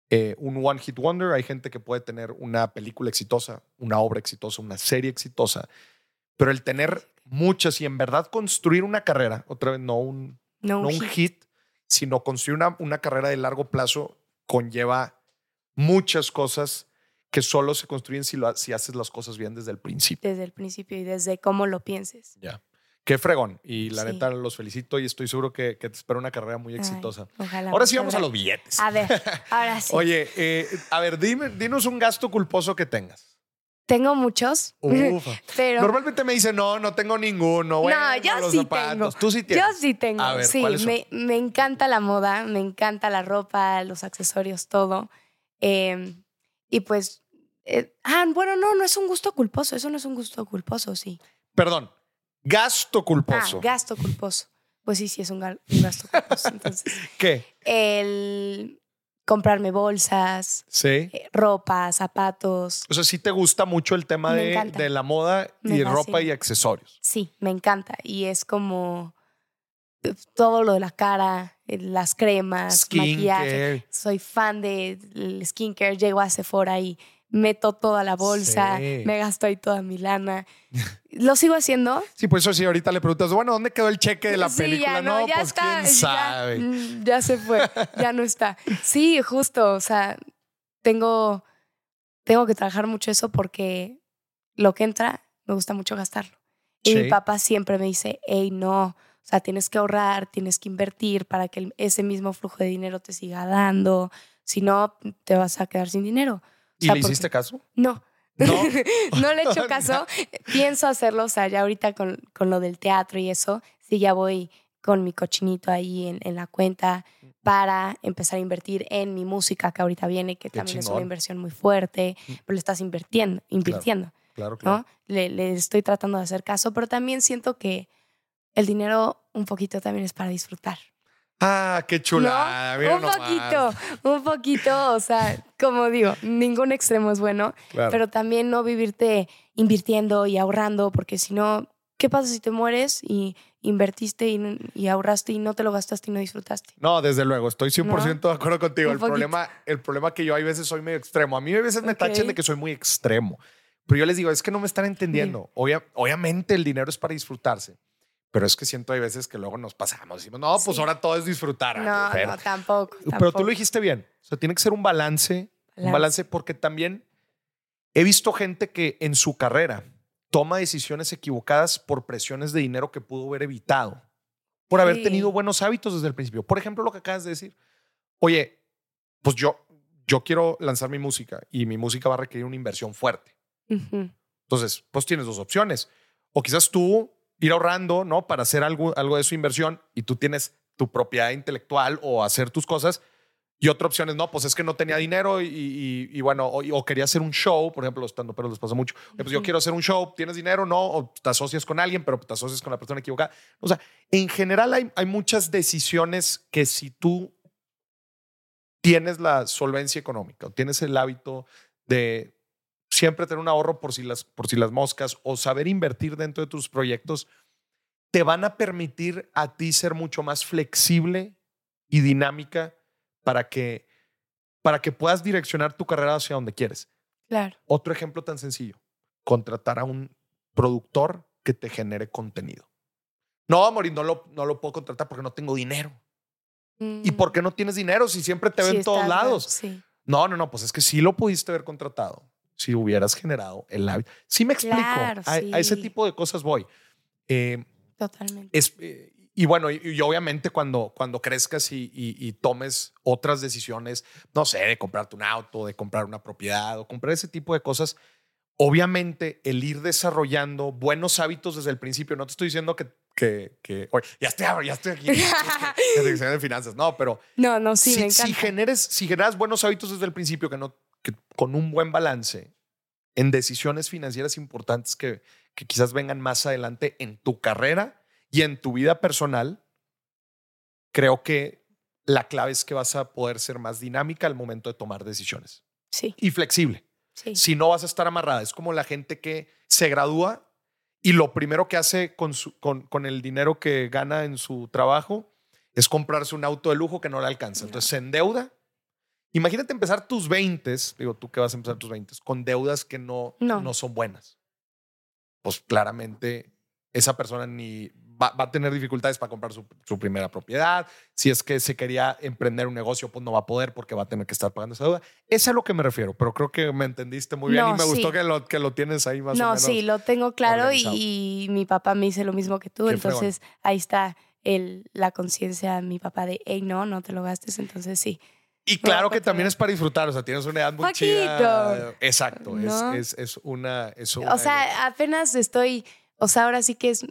eh, un one hit wonder, hay gente que puede tener una película exitosa, una obra exitosa, una serie exitosa, pero el tener muchas y en verdad construir una carrera, otra vez no un, No, no un un hit. hit, sino construir una, una carrera de largo plazo conlleva muchas cosas que solo se construyen si, lo, si haces las cosas bien desde el principio. desde el principio y desde cómo lo pienses. Ya. Qué fregón. Y la Sí. neta los felicito y estoy seguro que, que te espera una carrera muy Ay, exitosa. ojalá. Ahora sí vamos a los billetes. A ver, ahora sí. Oye, eh, a ver, dime, dinos un gasto culposo que tengas. Tengo muchos, Ufa. pero Normalmente me dicen, no, no tengo ninguno. Bueno, yo los sí zapatos. tengo. Tú sí tienes. Yo sí tengo, A ver, sí. Me, me encanta la moda, me encanta la ropa, los accesorios, todo. Eh, y pues, eh, ah, bueno, no, no es un gusto culposo, eso no es un gusto culposo, sí. Perdón, gasto culposo. Ah, gasto culposo. Pues sí, sí es un, ga- un gasto culposo. Entonces, ¿Qué? el comprarme bolsas, Sí. eh, ropa, zapatos, O sea, sí te gusta mucho el tema de, de la moda Me y fascina. ropa y accesorios. sí, me encanta. Y es como eh, todo lo de la cara, eh, las cremas, maquillaje. Soy fan del skincare, llego a Sephora y meto toda la bolsa, Sí. me gasto ahí toda mi lana. Lo sigo haciendo. Sí, por eso sí, ahorita le preguntas, bueno, ¿dónde quedó el cheque de la Sí, película? ya no, ya pues está. quién ya- sabe. mm, Ya, se fue, ya no está. Sí, justo, o sea, tengo, tengo que trabajar mucho eso porque lo que entra me gusta mucho gastarlo. Y mi papá siempre me dice, hey, no, o sea, tienes que ahorrar, tienes que invertir para que ese mismo flujo de dinero te siga dando, si no, te vas a quedar sin dinero. ¿Y le hiciste caso? No. No, no le he hecho caso. Pienso hacerlo, o sea, ya ahorita con, con, lo del teatro y eso, sí, ya voy con mi cochinito ahí en, en la cuenta para empezar a invertir en mi música que ahorita viene, que también es una inversión muy fuerte, mm. pero le estás invirtiendo, invirtiendo. Claro, claro. ¿no? Le, le, estoy tratando de hacer caso, pero también siento que el dinero un poquito también es para disfrutar. Ah, qué chulada. un poquito, un poquito, o sea, como digo, ningún extremo es bueno, pero también no vivirte invirtiendo y ahorrando, porque si no, ¿qué pasa si te mueres y invertiste y, ahorraste y no te lo gastaste y no disfrutaste? No, desde luego, estoy 100% de acuerdo contigo. el problema, el problema que yo hay veces soy medio extremo. A mí a veces me tachen de que soy muy extremo, pero yo les digo, es que no me están entendiendo. obviamente el dinero es para disfrutarse pero es que siento hay veces que luego nos pasamos. Decimos, no, pues ahora todo es disfrutar. No, no, tampoco, Pero tú lo dijiste bien. O sea, tiene que ser un balance, un balance porque también he visto gente que en su carrera toma decisiones equivocadas por presiones de dinero que pudo haber evitado, por haber tenido buenos hábitos desde el principio. Por ejemplo, lo que acabas de decir. Oye, pues yo, yo quiero lanzar mi música y mi música va a requerir una inversión fuerte. Entonces, pues tienes dos opciones. O quizás tú ir ahorrando, ¿no? Para hacer algo, algo de su inversión y tú tienes tu propiedad intelectual o hacer tus cosas. Y otra opción es, no, pues es que no tenía dinero y, bueno, o, quería hacer un show, por ejemplo, los pero les pasa mucho. Pues yo quiero hacer un show, tienes dinero, no, o te asocias con alguien, pero te asocias con la persona equivocada. O sea, en general hay, hay muchas decisiones que si tú tienes la solvencia económica o tienes el hábito de siempre tener un ahorro por si, las, por si las moscas o saber invertir dentro de tus proyectos, te van a permitir a ti ser mucho más flexible y dinámica para que, para que puedas direccionar tu carrera hacia donde quieres. Claro. Otro ejemplo tan sencillo, contratar a un productor que te genere contenido. No, Amor, no lo, no lo puedo contratar porque no tengo dinero. ¿Y por qué no tienes dinero si siempre te ven en todos lados? Sí. No, no, no, pues es que sí lo pudiste haber contratado si hubieras generado el hábito. Sí me explico. a, ese tipo de cosas voy. Eh, Totalmente. Eh, y bueno, y, obviamente cuando, cuando crezcas y, tomes otras decisiones, no sé, de comprarte un auto, de comprar una propiedad o comprar ese tipo de cosas, obviamente el ir desarrollando buenos hábitos desde el principio, no te estoy diciendo que, que, que oye, ya estoy, ya estoy aquí de finanzas, no, pero no, no, sí, si, me encanta. Si, generes, si generas buenos hábitos desde el principio que no que con un buen balance en decisiones financieras importantes que, que quizás vengan más adelante en tu carrera y en tu vida personal, creo que la clave es que vas a poder ser más dinámica al momento de tomar decisiones. Sí. Y flexible. Sí. Si no vas a estar amarrada. Es como la gente que se gradúa y lo primero que hace con, con, con, el dinero que gana en su trabajo es comprarse un auto de lujo que no le alcanza. Entonces se endeuda Imagínate empezar tus 20, digo tú que vas a empezar tus 20, con deudas que no, no. son buenas. Pues claramente esa persona ni va, a tener dificultades para comprar su, primera propiedad. Si es que se quería emprender un negocio, pues no va a poder porque va a tener que estar pagando esa deuda. Es a lo que me refiero, pero creo que me entendiste muy bien y me gustó que lo, que lo tienes ahí más o menos. No, sí, lo tengo claro y, mi papá me dice lo mismo que tú, entonces ahí está el, la conciencia de mi papá de, hey, no, no te lo gastes, entonces sí. Y claro que también es para disfrutar, o sea, tienes una edad muy chida. Exacto, es, es, una, es O sea, apenas estoy, o sea, ahora sí que es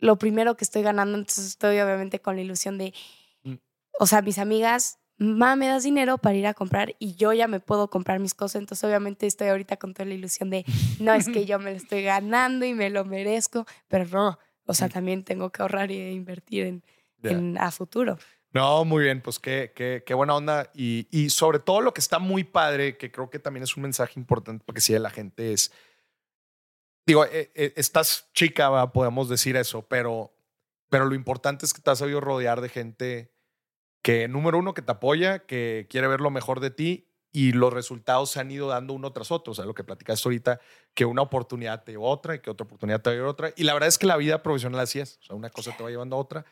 lo primero que estoy ganando, entonces estoy obviamente con la ilusión de, mm. o sea, mis amigas, mamá, me das dinero para ir a comprar y yo ya me puedo comprar mis cosas, entonces obviamente estoy ahorita con toda la ilusión de, no, es que yo me lo estoy ganando y me lo merezco, pero no, o sea, mm. también tengo que ahorrar e invertir en, en a futuro. No, muy bien, pues qué, qué, qué buena onda. Y, y, sobre todo lo que está muy padre, que creo que también es un mensaje importante porque si la gente es, digo, eh, eh, estás chica, podemos decir eso, pero, pero lo importante es que te has sabido rodear de gente que, número uno, que te apoya, que quiere ver lo mejor de ti y los resultados se han ido dando uno tras otro. O sea, lo que platicaste ahorita, que una oportunidad te lleva a otra y que otra oportunidad te lleva a otra. Y la verdad es que la vida profesional así es. O sea, una cosa te va llevando a otra.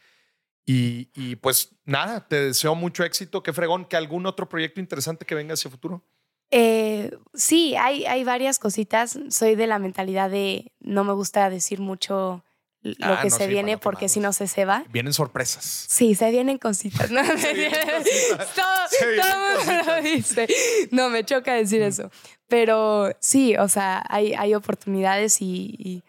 Y, pues nada, te deseo mucho éxito. Qué fregón, que algún otro proyecto interesante que venga hacia el futuro. Eh, sí, hay, hay varias cositas. Soy de la mentalidad de no me gusta decir mucho lo Ah, que no, se sí, viene porque si no se ceba. Vienen sorpresas. Sí, se vienen cositas, ¿no? Se vienen cositas. todo Se vienen lo dice. No, me choca decir eso. Pero sí, o sea, hay, hay oportunidades y, y-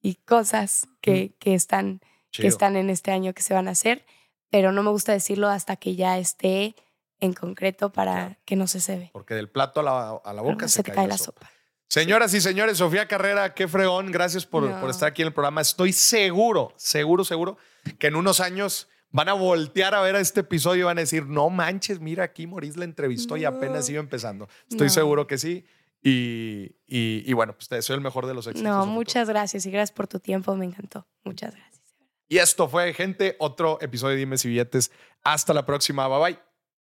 y cosas que, que están, que Chido. están en este año que se van a hacer, pero no me gusta decirlo hasta que ya esté en concreto para Claro. que no se cebe. Porque del plato a la, a la boca se, se te cae la sopa. Señoras y señores, Sofía Carrera, qué fregón. Gracias por, No. por estar aquí en el programa. Estoy seguro, seguro, seguro que en unos años van a voltear a ver a este episodio y van a decir, no manches, mira aquí Moris la entrevistó y No. apenas iba empezando. Estoy No. seguro que sí. Y, y- y bueno, pues te deseo el mejor de los éxitos. No, muchas gracias y gracias por tu tiempo, me encantó. Muchas gracias. Y esto fue, gente, otro episodio de Dime si Billetes. Hasta la próxima. Bye bye.